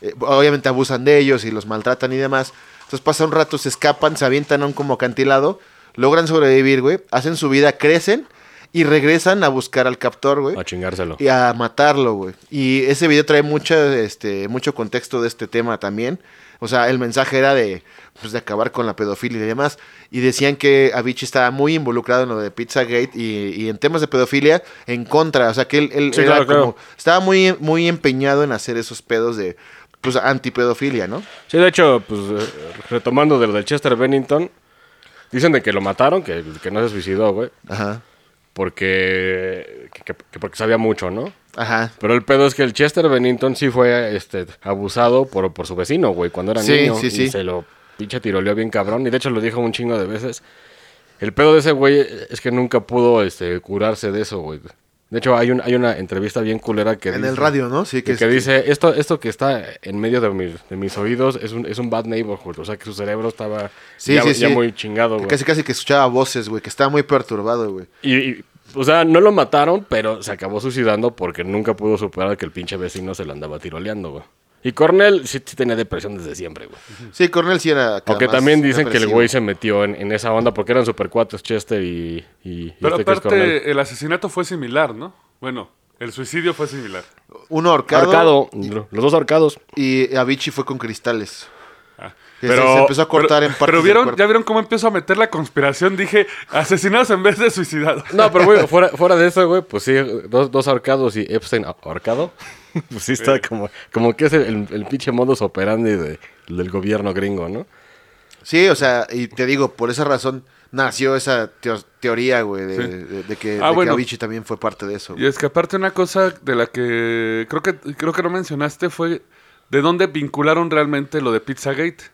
eh, obviamente abusan de ellos y los maltratan y demás. Entonces pasa un rato, se escapan, se avientan a un como acantilado, logran sobrevivir, güey, hacen su vida, crecen y regresan a buscar al captor, güey. A chingárselo. Y a matarlo, güey. Y ese video trae mucha, este, mucho contexto de este tema también. O sea, el mensaje era de, pues, de acabar con la pedofilia y demás. Y decían que Avicii estaba muy involucrado en lo de Pizzagate y, y en temas de pedofilia en contra. O sea, que él, él Sí, era claro, claro. como, estaba muy, muy empeñado en hacer esos pedos de, pues, antipedofilia, ¿no? Sí, de hecho, pues eh, retomando de lo del Chester Bennington, dicen de que lo mataron, que, que no se suicidó, güey, Ajá. porque, que- que- porque sabía mucho, ¿no? Ajá. Pero el pedo es que el Chester Bennington sí fue este, abusado por, por su vecino, güey, cuando era Sí, niño. sí, y sí. se lo pinche tiroleó bien cabrón. Y de hecho lo dijo un chingo de veces. El pedo de ese güey es que nunca pudo este, curarse de eso, güey. De hecho, hay, un, hay una entrevista bien culera que En dice- el radio, ¿no? Sí, que, es- que dice, esto, esto que está en medio de mis, de mis oídos es un, es un bad neighborhood. O sea, que su cerebro estaba Sí, ya, sí, ya sí. muy chingado, güey. casi casi que escuchaba voces, güey, que estaba muy perturbado, güey. Y, y, o sea, no lo mataron, pero se acabó suicidando porque nunca pudo superar que el pinche vecino se lo andaba tiroleando, güey. Y Cornell sí, sí tenía depresión desde siempre, güey. Sí, Cornell sí era. más también dicen que el güey se metió en, en esa onda porque eran super cuates Chester y, y, y Pero este que es Cornell. aparte, el asesinato fue similar, ¿no? Bueno, el suicidio fue similar. Uno ahorcado. Ahorcado, lo- los dos ahorcados. Y Avicii fue con cristales. Que Pero, se, empezó a cortar pero- en partes Pero vieron, ya vieron cómo empiezo a meter la conspiración. Dije, asesinados en vez de suicidados. No, pero güey, fuera, fuera de eso, güey, pues sí, dos, dos ahorcados y Epstein ahorcado. Pues sí está como, como que es el, el pinche modus operandi de- del gobierno gringo, ¿no? Sí, o sea, y te digo, por esa razón nació esa teo- teoría, güey, de, Sí. de- de que, Ah, de que. Avicii también fue parte de eso. Y es que aparte una cosa de la que creo que creo que no mencionaste fue de dónde vincularon realmente lo de Pizzagate.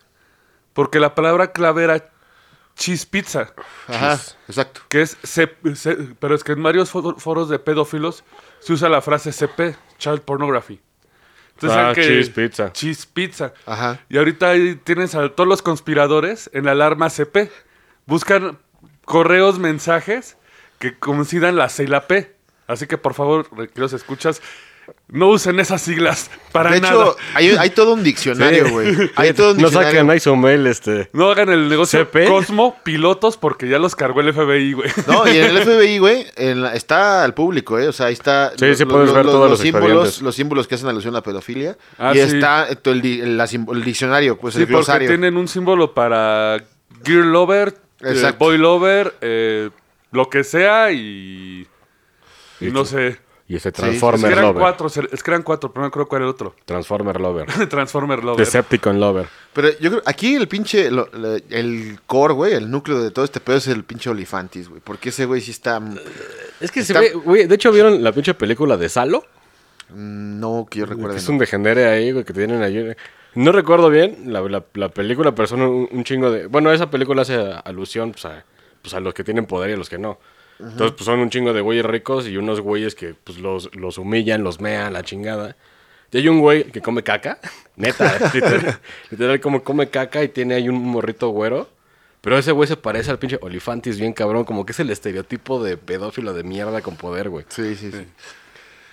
Porque la palabra clave era cheese pizza, Ajá, exacto. que es C- C- pero es que en varios fo- foros de pedófilos se usa la frase CP, child pornography. Entonces Ah, que cheese pizza. Cheese pizza. Ajá. Y ahorita ahí tienes a todos los conspiradores en la alarma CP. Buscan correos, mensajes que coincidan la C y la P. Así que por favor, que los escuchas, no usen esas siglas para de nada. hecho, hay, hay todo un diccionario, güey. Hay todo un No diccionario. saquen Isomel, este. no hagan el negocio CP. Cosmo Pilotos porque ya los cargó el FBI, güey. No, y en el FBI, güey, está al público, ¿eh? O sea, ahí está. Sí, sí puedes ver todos los símbolos, los símbolos que hacen alusión a la pedofilia. Ah, y sí. está el, diccionario, pues Sí, el porque glosario. tienen un símbolo para Gear Lover, eh. Boy Lover, eh, lo que sea y... y no sé. Y ese Es que Transformer eran Lover. cuatro, es que eran cuatro, pero no creo cuál era el otro. Transformer Lover. Transformer Lover. Decepticon Lover. Pero yo creo, aquí el pinche, lo- lo- el core, güey, el núcleo de todo este pedo es el pinche Olifantis, güey. Porque ese güey sí está... Es que Está- se ve, güey, de hecho, ¿vieron la pinche película de Salo? No, que yo recuerde. es no. un degenere ahí, güey, que tienen ahí. No recuerdo bien la, la- la película, pero son un, un chingo de... Bueno, esa película hace alusión pues, a, pues, a los que tienen poder y a los que no. Entonces, pues son un chingo de güeyes ricos y unos güeyes que pues, los, los humillan, los mean, la chingada. Y hay un güey que come caca, neta, eh, literal, literal, como come caca y tiene ahí un morrito güero. Pero ese güey se parece al pinche Olifantis bien cabrón, como que es el estereotipo de pedófilo de mierda con poder, güey. Sí, sí, sí.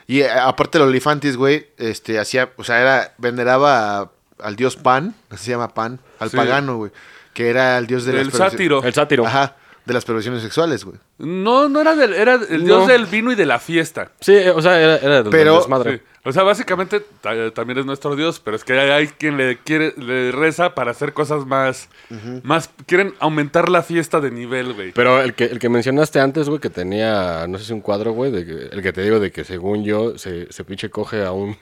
Y eh, aparte el Olifantis, güey, este, hacía, o sea, era, veneraba a- al dios Pan, así se llama Pan, al Sí. pagano, güey, que era el dios de El sátiro. El sátiro. Ajá, de las perversiones sexuales, güey. No, no era del, era el No. dios del vino y de la fiesta. Sí, o sea, era, era del- del Pero- desmadre. Sí. O sea, básicamente ta- también es nuestro dios, pero es que hay, hay quien le quiere, le reza para hacer cosas más, más, quieren aumentar la fiesta de nivel, güey. Pero el que, el que mencionaste antes, güey, que tenía, no sé si un cuadro, güey, de el que te digo de que según yo se, se pinche coge a un,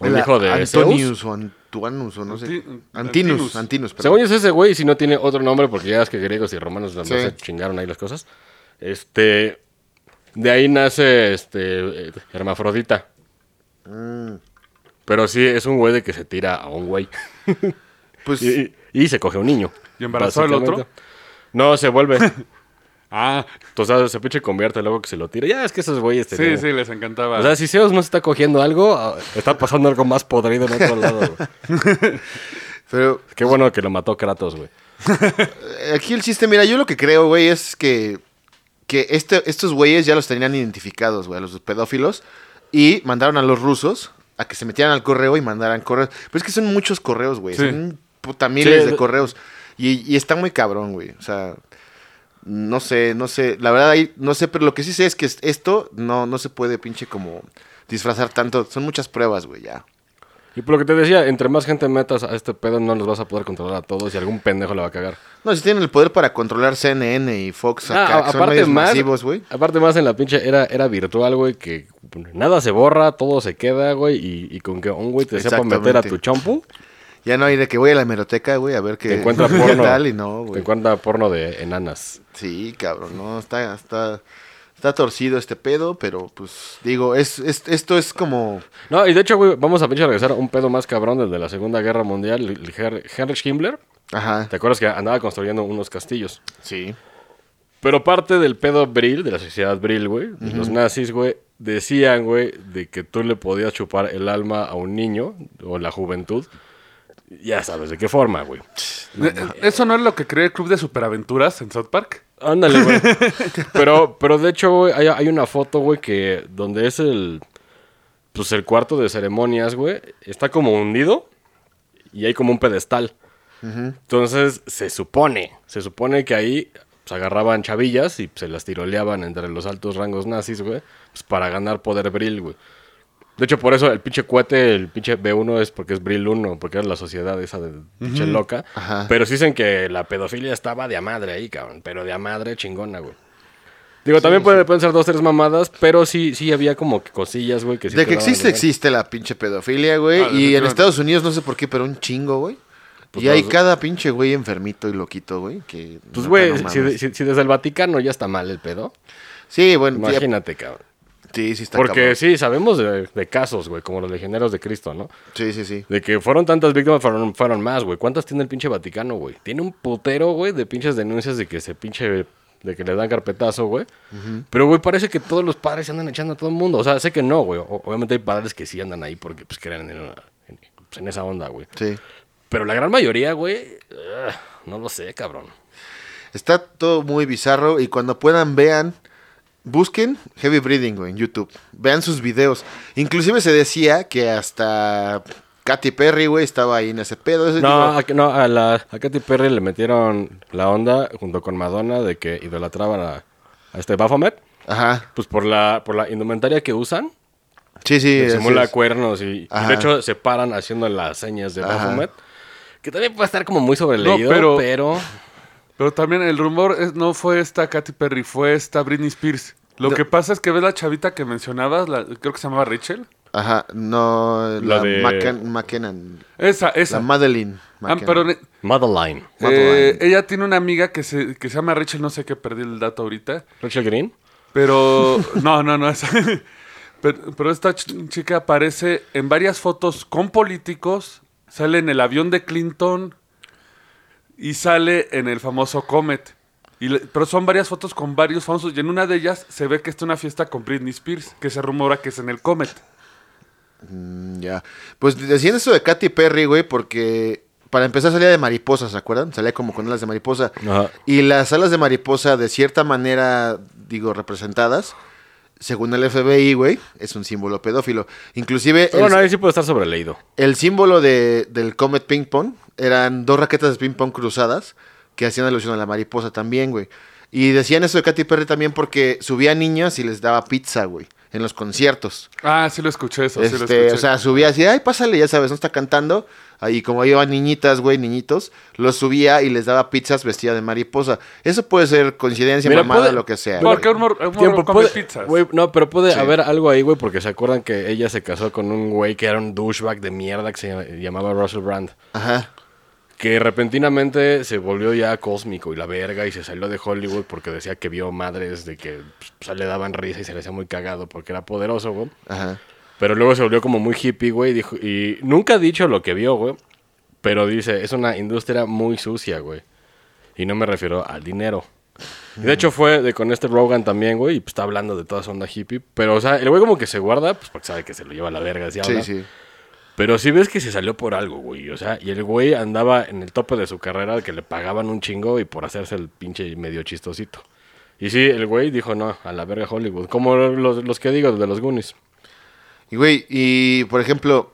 un El hijo de Zeus. Antonius o Antuanus o no sé. Anti- Antinus, Antinus. Según yo es ese güey, si no tiene otro nombre, porque ya es que griegos y romanos también Sí. se chingaron ahí las cosas. Este, de ahí nace, este, Hermafrodita. Pero sí, es un güey de que se tira a un güey. Pues Y, y se coge un niño. ¿Y embarazó al otro? No, se vuelve. Ah, Entonces se pinche convierte luego que se lo tira. Ya es que esos güeyes sí, tenían- sí, les encantaba. O sea, si Zeus no se está cogiendo algo, ah, está pasando algo más podrido en otro lado, güey. pero Qué bueno que lo mató Kratos, güey. aquí el chiste, mira, yo lo que creo, güey, es que, que este, estos güeyes ya los tenían identificados, güey, a los pedófilos, y mandaron a los rusos a que se metieran al correo y mandaran correos. Pero es que son muchos correos, güey. Sí. Son puta miles Sí, de de- correos. Y, y está muy cabrón, güey. O sea, no sé, no sé. La verdad, ahí, no sé, pero lo que sí sé es que es- esto no, no se puede pinche como disfrazar tanto. Son muchas pruebas, güey, ya. Y por lo que te decía, entre más gente metas a este pedo, no los vas a poder controlar a todos y algún pendejo le va a cagar. No, si tienen el poder para controlar CNN y Fox Ah, acá, a- que son aparte más, masivos, güey. aparte más en la pinche era, era virtual, güey, que nada se borra, todo se queda, güey, y, y con que un güey te sepa meter a tu Exactamente. Ya no hay de que voy a la hemeroteca, güey, a ver qué te encuentra qué porno. tal y no, te güey. encuentra porno de enanas. Sí, cabrón, no, está, está, está torcido este pedo, pero pues digo, es, es- esto es como, No, y de hecho, güey, vamos a pinche regresar a un pedo más cabrón del de la Segunda Guerra Mundial, el Her- Heinrich Himmler. ajá, ¿Te acuerdas que andaba construyendo unos castillos? sí, Pero parte del pedo Brill, de la sociedad Brill, güey, los nazis, güey, decían, güey, de que tú le podías chupar el alma a un niño o la juventud. Ya sabes de qué forma, güey. Eh, ¿Eso no es lo que cree el Club de Superaventuras en South Park? Ándale, güey. pero, pero de hecho, güey, hay, hay una foto, güey, que donde es el. Pues el cuarto de ceremonias, güey. Está como hundido y hay como un pedestal. Entonces, se supone, se supone que ahí pues, agarraban chavillas y se las tiroleaban entre los altos rangos nazis, güey, pues para ganar poder Brill, güey. De hecho, por eso el pinche cohete, el pinche B1 es porque es Brill 1, porque era la sociedad esa de pinche loca. Ajá. Pero sí dicen que la pedofilia estaba de a madre ahí, cabrón. Pero de a madre chingona, güey. Digo, también puede- pueden ser dos, tres mamadas, pero sí, sí había como que cosillas, güey, que sí de que existe, existe la pinche pedofilia, güey, Ah, y en. Estados Unidos no sé por qué, pero un chingo, güey. Pues y hay los- cada pinche güey enfermito y loquito, güey, que... Pues, güey, no si, si- si desde el Vaticano ya está mal el pedo, Sí, bueno, imagínate, cabrón. Sí, sí está Porque cabrón. sí, sabemos de, de casos, güey, como los legionarios de Cristo, ¿no? Sí, sí, sí. De que fueron tantas víctimas, fueron, fueron más, güey. ¿Cuántas tiene el pinche Vaticano, güey? Tiene un putero, güey, de pinches denuncias de que se pinche. de que le dan carpetazo, güey. Pero, güey, parece que todos los padres se andan echando a todo el mundo. O sea, sé que no, güey. Obviamente hay padres que sí andan ahí porque, pues, creen en, en- pues, en esa onda, güey. Sí. Pero la gran mayoría, güey. ugh, no lo sé, cabrón. Está todo muy bizarro y cuando puedan vean, busquen Heavy Breathing, en YouTube. Vean sus videos. Inclusive se decía que hasta Katy Perry, güey, estaba ahí en ese pedo. Ese No, tipo- a, no a, la, a Katy Perry le metieron la onda junto con Madonna de que idolatraban a, a este Baphomet. Ajá. Pues por la, por la indumentaria que usan. Sí, sí. simula es. cuernos y, de hecho se paran haciendo las señas de Ajá. Baphomet. Que también puede estar como muy sobreleído, pero- pero... Pero también el rumor es- no fue esta Katy Perry, fue esta Britney Spears. Lo No. que pasa es que ves la chavita que mencionabas, la- creo que se llamaba Rachel. Ajá. No, La la, de- McKen- McKenna. Esa, La esa. Madeline. Ah, Madeline. eh, Madeline. ella tiene una amiga que se, que se llama Rachel, no sé qué, perdí el dato ahorita. Rachel Green. Pero, no, no, no, esa. Pero, pero esta ch- chica aparece en varias fotos con políticos, sale en el avión de Clinton y sale en el famoso Comet. Y le- pero son varias fotos con varios famosos y en una de ellas se ve que está una fiesta con Britney Spears, que se rumora que es en el Comet. Mm, Ya. Pues decían eso de Katy Perry, güey, porque para empezar salía de mariposa, ¿se acuerdan? Salía como con alas de mariposa. Ajá. Y las alas de mariposa, de cierta manera, digo, representadas, según el FBI, güey, es un símbolo pedófilo. Inclusive Pero el, bueno, ahí sí puede estar sobreleído. el símbolo de, del Comet Ping Pong eran dos raquetas de ping pong cruzadas que hacían alusión a la mariposa también, güey. Y decían eso de Katy Perry también porque subía niñas y les daba pizza, güey, en los conciertos. Ah, sí lo escuché eso, sí lo Este, escuché. o sea, subía así, ay, pásale, ya sabes, no está cantando. Ahí, como iban niñitas, güey, niñitos, los subía y les daba pizzas vestida de mariposa. Eso puede ser coincidencia, Mira, mamada, puede- lo que sea. Porque un mor- un morro Tiempo, come puede- pizzas. güey, no, pero puede Sí. haber algo ahí, güey, porque se acuerdan que ella se casó con un güey que era un douchebag de mierda que se llamaba Russell Brand. Ajá. Que repentinamente se volvió ya cósmico y la verga y se salió de Hollywood porque decía que vio madres de que pues, le daban risa y se le hacía muy cagado porque era poderoso, güey. Ajá. Pero luego se volvió como muy hippie, güey. Dijo, y nunca ha dicho lo que vio, güey. Pero dice, es una industria muy sucia, güey. Y no me refiero al dinero. Y de hecho fue de con este Rogan también, güey. Y pues está hablando de toda esa onda hippie. Pero, o sea, el güey como que se guarda, pues porque sabe que se lo lleva a la verga. así Sí, habla. sí. Pero sí ves que se salió por algo, güey. O sea, y el güey andaba en el tope de su carrera, que le pagaban un chingo y por hacerse el pinche medio chistosito. Y sí, el güey dijo, no, a la verga Hollywood. Como los, los que digo de los Goonies. Y güey, y por ejemplo,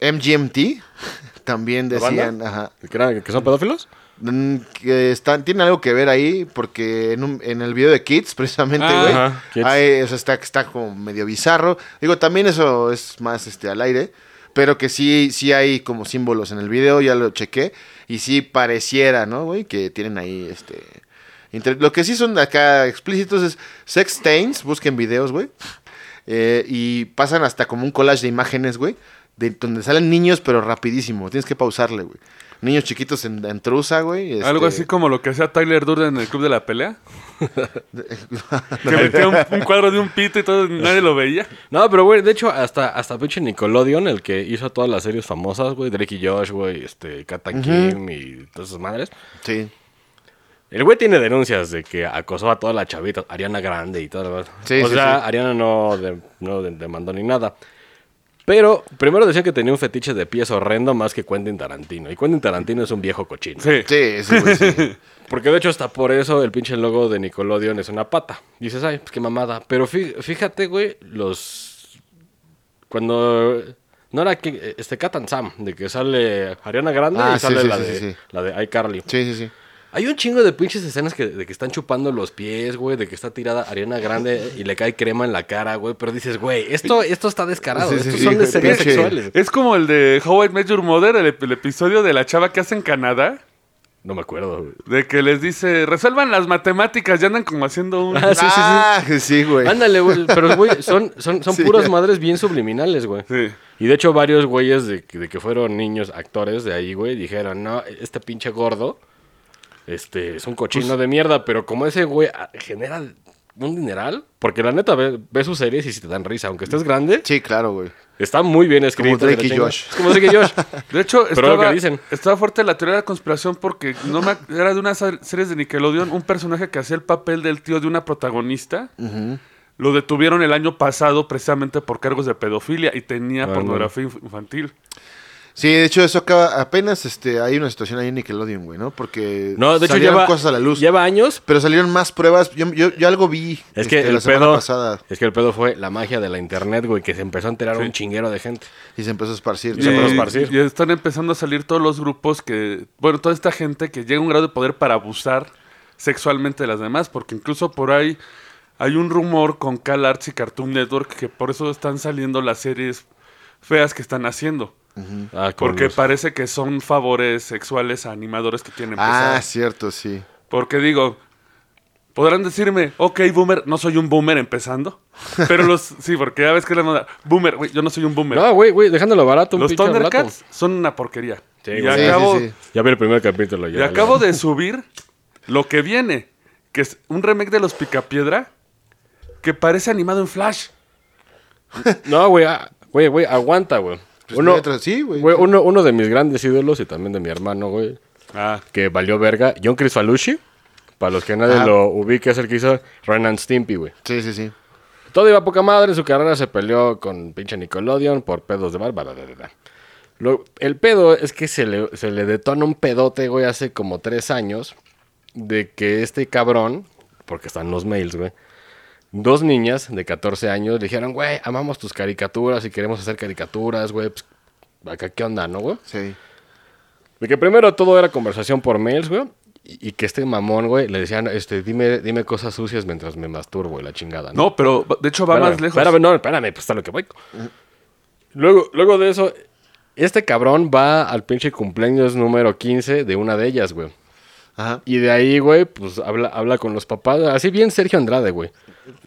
MGMT también decían, ajá, ¿Que, eran- que son pedófilos? mm, que están, tienen algo que ver ahí, porque en, un- en el video de Kids, precisamente, Ah, güey, hay- o sea, está, está como medio bizarro. Digo, también eso es más este al aire, pero que sí, sí hay como símbolos en el video, ya lo chequé, y sí pareciera, ¿no, güey? Que tienen ahí, este... Lo que sí son acá explícitos es sex stains, busquen videos, güey. Eh, y pasan hasta como un collage de imágenes, güey. De donde salen niños, pero rapidísimo. Tienes que pausarle, güey. Niños chiquitos en, en trusa, güey. Algo este- así como lo que hacía Tyler Durden en el club de la pelea. que metía un, un cuadro de un pito y todo, nadie lo veía. No, pero güey, de hecho, hasta, hasta pinche Nickelodeon, el que hizo todas las series famosas, güey, Drake y Josh, güey, este, Kat and Kim y todas esas madres. Sí. El güey tiene denuncias de que acosó a toda la chavita, Ariana Grande y todo lo demás. Sí, o sí, sea, sí. Ariana no, de- no de- demandó ni nada. Pero primero decían que tenía un fetiche de pies horrendo más que Quentin Tarantino. Y Quentin Tarantino es un viejo cochino. Sí. Sí, sí. Porque de hecho hasta por eso el pinche logo de Nickelodeon es una pata. Dices, ay, pues qué mamada. Pero fí- fíjate, güey, los... Cuando... No era que, este Cat and Sam, de que sale Ariana Grande Ah, y sí, sale sí, la, sí, de, sí, sí. la de iCarly. Sí, sí, sí. Hay un chingo de pinches escenas que, de que están chupando los pies, güey, de que está tirada Ariana Grande y le cae crema en la cara, güey. Pero dices, güey, esto, esto está descarado. Sí, sí, Estos sí, son güey, escenas pinche- sexuales. Es como el de How I Met Your Mother, el, el episodio de la chava que hace en Canadá. No me acuerdo, güey. De que les dice, resuelvan las matemáticas, ya andan como haciendo un... Ah, sí, sí, sí. ah, sí, güey. Ándale, güey. Pero, güey, son, son, son Sí. puras madres bien subliminales, güey. Sí. Y de hecho, varios güeyes de, que- de que fueron niños actores de ahí, güey, dijeron, no, este pinche gordo, este, es un cochino Pues de mierda, pero como ese güey ah, genera un dineral, porque la neta ve, ve sus series y si te dan risa, aunque estés grande, Sí, claro, güey. está muy bien escrito. Drake de la y. Josh. Es como Drake y Josh. De hecho, Pero lo estaba, que dicen. estaba fuerte la teoría de la conspiración porque no me, era de unas ser- series de Nickelodeon, un personaje que hacía el papel del tío de una protagonista. Lo detuvieron el año pasado precisamente por cargos de pedofilia y tenía Ah, no. pornografía inf- infantil. Sí, de hecho, eso acaba. Apenas este, hay una situación ahí en Nickelodeon, güey, ¿no? Porque. No, de hecho salieron lleva, cosas a la luz. lleva años. Pero salieron más pruebas. Yo, yo, yo algo vi. Es que este, el la semana pedo, pasada. es que el pedo fue la magia de la internet, güey, que se empezó a enterar un chinguero de gente. Y se empezó a esparcir. Y se empezó a esparcir. y están empezando a salir todos los grupos que, bueno, toda esta gente que llega a un grado de poder para abusar sexualmente de las demás, porque incluso por ahí hay un rumor con Cal Arts y Cartoon Network que por eso están saliendo las series feas que están haciendo. Ah, con Porque los- parece que son favores sexuales a animadores que tienen Ah, cierto, sí. Porque digo, podrán decirme, ok, boomer, no soy un boomer empezando. Pero los, sí, porque ya ves que la moda. Boomer, güey, yo no soy un boomer. No, güey, güey, dejándolo barato, un los. Thundercats son una porquería. Sí, y. Sí, acabo, sí, sí. Ya vi el primer capítulo. Ya, y acabo de subir lo que viene, que es un remake de los Picapiedra que parece animado en Flash. No, güey, ah, güey, güey, aguanta, güey. Pues Uno, sí, güey. güey, uno, uno de mis grandes ídolos y también de mi hermano, güey, Ah, que valió verga, John Chris Falucci. Para los que nadie Ah. lo ubique, es el que hizo Ren and Stimpy, güey. Sí, sí, sí. Todo iba a poca madre, en su carrera se peleó con pinche Nickelodeon por pedos de bar, bla, bla, bla, bla. Lo- el pedo es que se le, se le detona un pedote, güey, hace como tres años, de que este cabrón, porque están los mails, güey, dos niñas de 14 años le dijeron, güey, amamos tus caricaturas y queremos hacer caricaturas, güey, pues, acá qué onda, ¿no, güey? Sí. De que primero todo era conversación por mails, güey. Y y que este mamón, güey, le decían, este, dime, dime cosas sucias mientras me masturbo y la chingada, ¿no? no, pero de hecho va Espérame, más lejos. Espérame, no, espérame, pues está lo que voy. Luego, luego de eso, este cabrón va al pinche cumpleaños número 15 de una de ellas, güey. Ajá. Y de ahí, güey, pues habla, habla con los papás. Así bien Sergio Andrade, güey.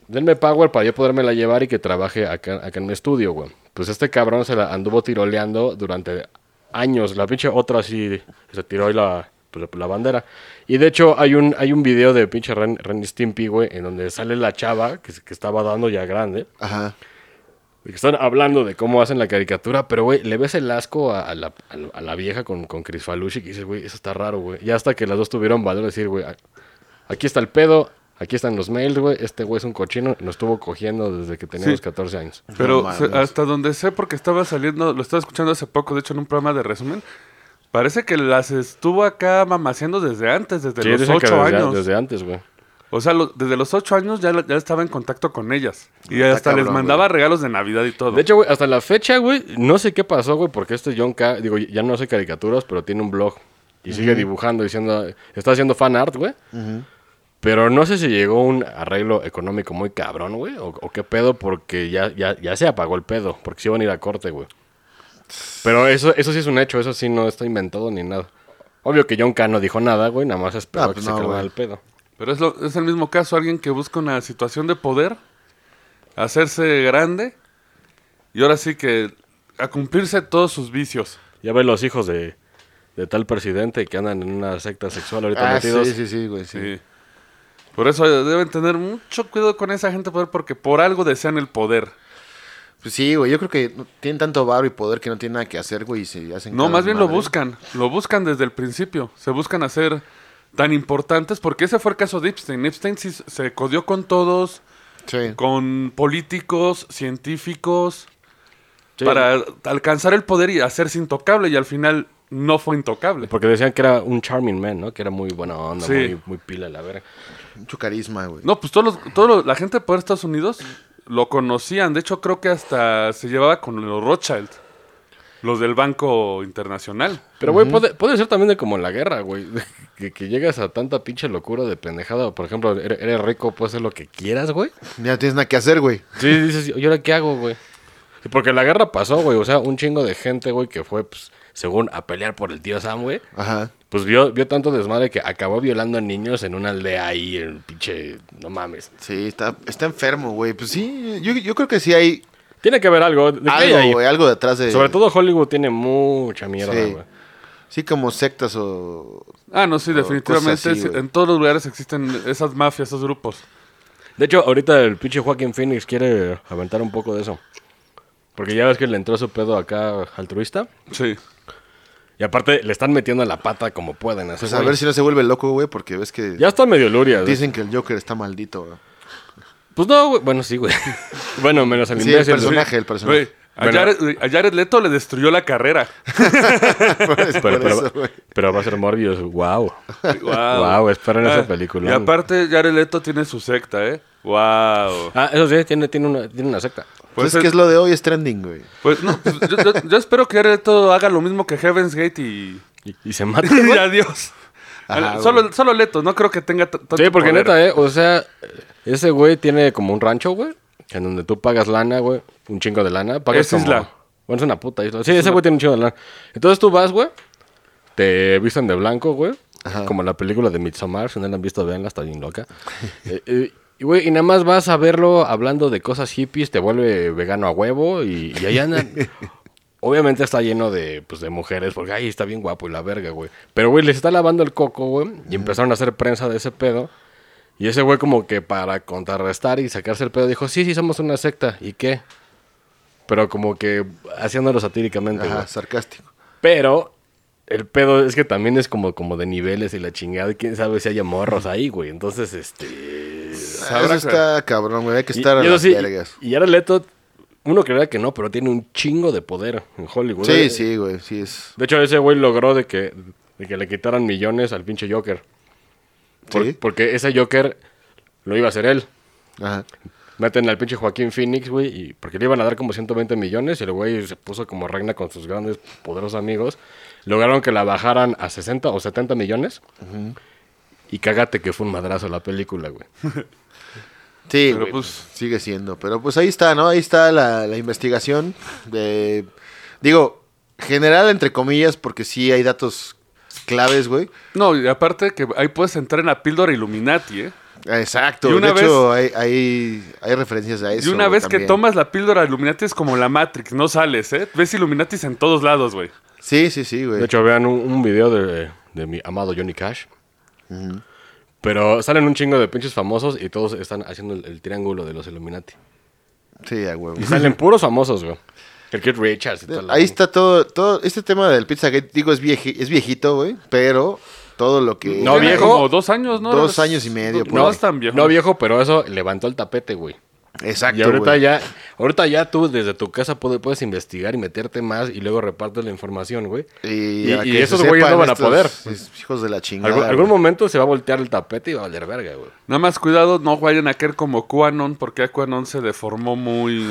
Denme power para yo podérmela llevar y que trabaje acá, acá en mi estudio, güey. Pues este cabrón se la anduvo tiroleando durante años. La pinche otra así se tiró ahí la, pues, la bandera. Y de hecho hay un, hay un video de pinche Ren, Ren y Stimpy, güey, en donde sale la chava que, que estaba dando ya grande. Ajá. que están hablando de cómo hacen la caricatura, pero, güey, le ves el asco a, a la, a la- vieja con, con Chris Falushi que dices, güey, eso está raro, güey. Y hasta que las dos tuvieron valor de decir, güey, a- aquí está el pedo, aquí están los mails, güey, este güey es un cochino, y nos estuvo cogiendo desde que teníamos Sí. 14 años. Pero No se- mames. hasta donde sé, porque estaba saliendo, lo estaba escuchando hace poco, de hecho, en un programa de resumen. Parece que las estuvo acá mamaseando desde antes, desde Sí, los dicen que ocho desde, años. desde antes, güey. O sea, lo- desde los ocho años ya, ya estaba en contacto con ellas. Y hasta les mandaba regalos de Navidad y todo. De hecho, güey, hasta la fecha, güey, no sé qué pasó, güey, porque este John K, digo, ya no hace caricaturas, pero tiene un blog y sigue dibujando, diciendo, está haciendo fan art, güey. Pero no sé si llegó un arreglo económico muy cabrón, güey, o, o qué pedo, porque ya, ya, ya se apagó el pedo, porque se iban a ir a corte, güey. Pero eso, eso sí es un hecho, eso sí no está inventado ni nada. Obvio que John K no dijo nada, güey, nada más esperó Ah, a que pues se calmara el pedo. Pero es, lo- es el mismo caso, alguien que busca una situación de poder, hacerse grande, y ahora sí que a cumplirse todos sus vicios. Ya ves los hijos de, de tal presidente que andan en una secta sexual ahorita Ah, metidos. sí, sí, sí, güey, sí. Sí. Por eso deben tener mucho cuidado con esa gente de poder, porque por algo desean el poder. Pues sí, güey, yo creo que tienen tanto varo y poder que no tienen nada que hacer, güey, y se hacen No, más bien lo buscan. Lo buscan desde el principio. Se buscan hacer tan importantes, porque ese fue el caso de Epstein. Epstein sí se codió con todos, Sí. con políticos, científicos, Sí. para alcanzar el poder y hacerse intocable, y al final no fue intocable. Porque decían que era un charming man, ¿no? Que era muy buena onda, Sí. muy, muy pila, la verga. Mucho carisma, güey. No, pues todos los- todos los- la gente de poder de Estados Unidos lo conocían. De hecho, creo que hasta se llevaba con los Rothschild, los del Banco Internacional. Pero, güey, puede, puede ser también de como en la guerra, güey. Que, que llegas a tanta pinche locura de pendejada. Por ejemplo, eres, eres rico, puedes hacer lo que quieras, güey. Ya tienes nada que hacer, güey. Sí, dices, ¿y ahora qué hago, güey? Sí, porque la guerra pasó, güey. O sea, un chingo de gente, güey, que fue, pues, según a pelear por el tío Sam, güey. Ajá. Pues vio, vio tanto desmadre que acabó violando a niños en una aldea ahí, en pinche. No mames. Sí, está, está enfermo, güey. Pues sí, yo, yo creo que sí hay Tiene que haber algo. ¿De algo, güey, algo detrás de... Sobre todo Hollywood tiene mucha mierda, Sí. güey. Sí, como sectas o... Ah, no, sí, definitivamente. así, en todos los lugares existen esas mafias, esos grupos. De hecho, ahorita el pinche Joaquín Phoenix quiere aventar un poco de eso. Porque ya ves que le entró su pedo acá altruista. Sí. Y aparte le están metiendo la pata como pueden. Pues a ver si no se vuelve loco, güey, porque ves que Ya está medio luria. dicen que el Joker está maldito, güey. Pues no, güey. Bueno, sí, güey. bueno, menos el Sí, el imbécil. personaje, el personaje. Güey, a, Bueno. Jared, a Jared Leto le destruyó la carrera. Pero, pero- eso, güey. pero va a ser Morbius. Wow. Wow. Guau, esperen esa Ah, película. Y aparte, Jared Leto tiene su secta, ¿eh? Wow. Ah, eso sí, tiene, tiene, una, tiene una secta. Pues es que es lo de hoy, es trending, güey. Pues no, pues, yo, yo- yo espero que Jared Leto haga lo mismo que Heaven's Gate y, Y, y se mata. y adiós. Ajá, solo, solo Leto, no creo que tenga Sí, porque poder. neta, eh. O sea, ese güey tiene como un rancho, güey. En donde tú pagas lana, güey. Un chingo de lana. Pagas Es como- isla. Bueno, es una puta isla. Sí, ese güey tiene un chingo de lana. Entonces tú vas, güey. Te visten de blanco, güey. Como la película de Midsommar. Si no la han visto, veanla, está bien loca. Eh, eh, y, güey, y nada más vas a verlo hablando de cosas hippies. Te vuelve vegano a huevo. Y, y ahí andan. Obviamente está lleno de, pues, de mujeres, porque ahí está bien guapo y la verga, güey. Pero, güey, les está lavando el coco, güey. Y empezaron a hacer prensa de ese pedo. Y ese güey como que para contrarrestar y sacarse el pedo dijo, sí, sí, somos una secta. ¿Y qué? Pero como que haciéndolo satíricamente, güey. Ajá, sarcástico. Pero el pedo es que también es como, como de niveles y la chingada. Quién sabe si haya morros ahí, güey. Entonces, este... Eso está cabrón, güey. Hay que estar y, a y las sí, vergas. y Jared Leto, uno creería que no, pero tiene un chingo de poder en Hollywood. Sí, Eh, sí, güey. Sí es... De hecho, ese güey logró de que, de que le quitaran millones al pinche Joker. Por- Sí. Porque ese Joker lo iba a hacer él. Ajá. Meten al pinche Joaquín Phoenix, güey, y porque le iban a dar como 120 millones y el güey se puso como reina con sus grandes, poderosos amigos. Lograron que la bajaran a 60 o 70 millones. Y cágate que fue un madrazo la película, güey. Sí, Pero, güey, pues- sigue siendo. Pero pues ahí está, ¿no? Ahí está la, la investigación. De, digo, general entre comillas, porque sí hay datos claves, güey. No, y aparte que ahí puedes entrar en la píldora Illuminati, ¿eh? Exacto. Y una de hecho, hay, hay, hay referencias a eso. y una vez que tomas la píldora Illuminati es como la Matrix, no sales, ¿eh? Ves Illuminatis en todos lados, güey. Sí, sí, sí, güey. De hecho, vean un, un video de, de mi amado Johnny Cash. Pero salen un chingo de pinches famosos y todos están haciendo el, el triángulo de los Illuminati. Sí, a huevo. Y salen puros famosos, güey. El Kid Richards y todo. Ahí está todo, todo, este tema del Pizzagate, digo, es, vieji- es viejito, güey, pero todo lo que... No, viejo. Como dos años, ¿no? Dos años y medio, No, no es tan viejo. No, viejo, pero eso levantó el tapete, güey. Exacto, Y ahorita güey. ya, ahorita ya tú desde tu casa puede- puedes investigar y meterte más y luego repartes la información, güey. Y, Y- esos güeyes no van a poder. Hijos de la chingada. Algún, momento se va a voltear el tapete y va a valer verga, güey. Nada más cuidado, no vayan a caer como QAnon, porque QAnon se deformó muy...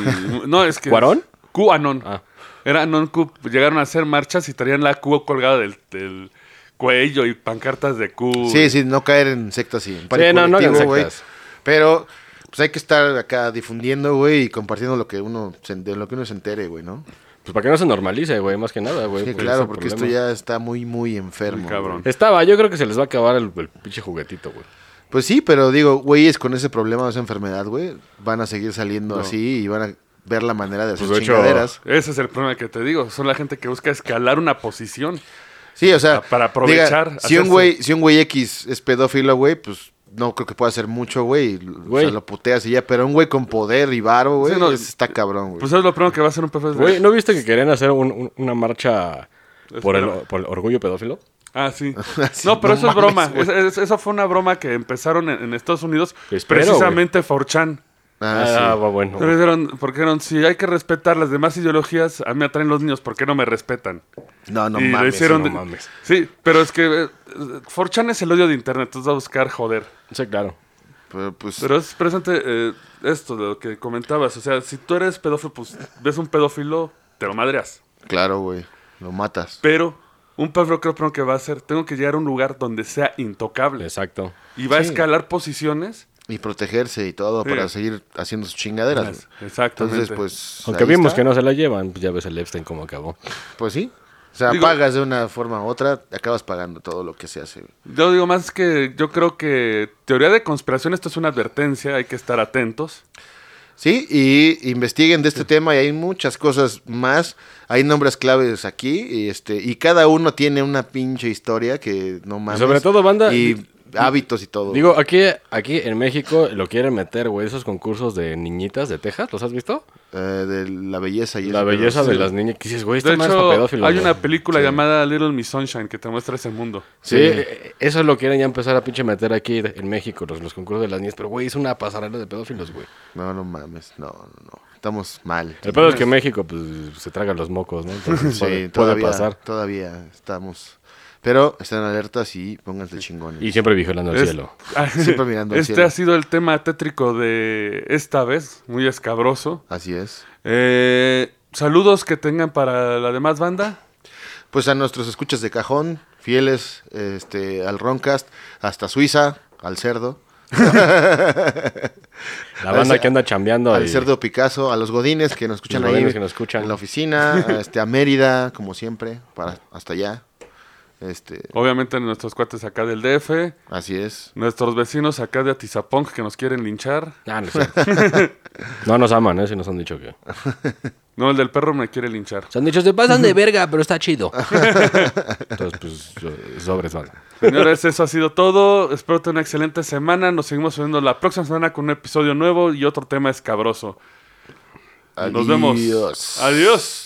No, es que... ¿Cuarón? QAnon. Ah. Era non Q. Llegaron a hacer marchas y traían la Q colgada del, del cuello y pancartas de Q. Sí, sí, no caer en sectas y en Sí, no, no güey. sectas. Pero pues hay que estar acá difundiendo, güey, y compartiendo lo que uno se, de lo que uno se entere, güey, ¿no? Pues para que no se normalice, güey, más que nada, güey. Sí, pues, claro, porque esto ya está muy, muy enfermo. Muy cabrón. güey. Estaba, yo creo que se les va a acabar el, el pinche juguetito, güey. Pues sí, pero digo, güeyes con ese problema o esa enfermedad, güey, van a seguir saliendo así y van a ver la manera de hacer Pues, de hecho, chingaderas. Ese es el problema que te digo. Son la gente que busca escalar una posición. Sí, o sea, Para aprovechar, diga, si un güey, si un güey X es pedófilo, güey, pues no creo que pueda hacer mucho, güey. O sea, lo puteas y ya, pero un güey con poder y varo, güey, Sí, no, está cabrón, güey. Pues es lo primero que va a hacer un PFS. Güey, ¿no viste que querían hacer un- un- una marcha por el, Espera. por el orgullo pedófilo? Ah, sí. Sí, no, pero no eso es broma. güey. Es- es- eso fue una broma que empezaron en, en Estados Unidos. Espero, precisamente 4chan. Ah, Ah, sí. bueno. Pero dijeron- Porque dijeron, si hay que respetar las demás ideologías, a mí me atraen los niños, ¿por qué no me respetan? No, no y lo mames. hicieron no mames. Sí, pero es que eh, 4chan es el odio de internet, entonces va a buscar joder. Sí, claro. Pero, pues, Pero es presente eh, esto de lo que comentabas. O sea, si tú eres pedófilo, pues ves un pedófilo, te lo madreas. claro, güey. Lo matas. Pero un pedófilo creo que va a hacer, tengo que llegar a un lugar donde sea intocable. Exacto. Y va a escalar posiciones. Y protegerse y todo Sí. para seguir haciendo sus chingaderas. Exactamente. Entonces, pues. Aunque ahí vimos está. que no se la llevan, pues ya ves el Epstein cómo acabó. Pues sí. O sea, Digo- pagas de una forma u otra, acabas pagando todo lo que se hace. Yo digo más que yo creo que teoría de conspiración, esto es una advertencia, hay que estar atentos. Sí, y investiguen de este tema y hay muchas cosas más. Hay nombres claves aquí y este y cada uno tiene una pinche historia que no mames. sobre todo, banda, y hábitos y todo. Digo, aquí, aquí en México lo quieren meter, güey, esos concursos de niñitas de Texas, ¿los has visto? Eh, de la belleza y La eso, belleza pero de sí. las niñas. Que dices, güey, De esta madre es hecho, hay güey. una película Sí. llamada Little Miss Sunshine que te muestra ese mundo. Sí, eh, eso lo quieren ya empezar a pinche meter aquí en México, los, los concursos de las niñas. Pero, güey, es una pasarela de pedófilos, güey. No, no mames, no, no, no. Estamos mal. El pedo es que México, pues, se traga los mocos, ¿no? Entonces, Sí, puede, pasar. todavía estamos. Pero estén alertas y pónganse chingones. Y siempre vigilando el Es- cielo. Siempre mirando al Este cielo. ha sido el tema tétrico de esta vez, muy escabroso. Así es. Eh, saludos que tengan para la demás banda. Pues a nuestros escuchas de cajón, fieles este, al Roncast, hasta Suiza, al cerdo, La banda que anda chambeando. al y- cerdo Picasso, a los godines que nos escuchan Los ahí godines que nos escuchan. en la oficina, a, este, a Mérida, como siempre, para hasta allá. Este, Obviamente nuestros cuates acá del DF, así es. nuestros vecinos acá de Atizapunk que nos quieren linchar. Ah, no, nos aman, ¿eh? Si nos han dicho que... No, el del perro me quiere linchar. Se han dicho, se pasan de verga, pero está chido. Entonces, pues, so- sobres, van. Señores, eso ha sido todo. Espero tener una excelente semana. Nos seguimos viendo la próxima semana con un episodio nuevo y otro tema escabroso. Nos vemos. Adiós. Adiós.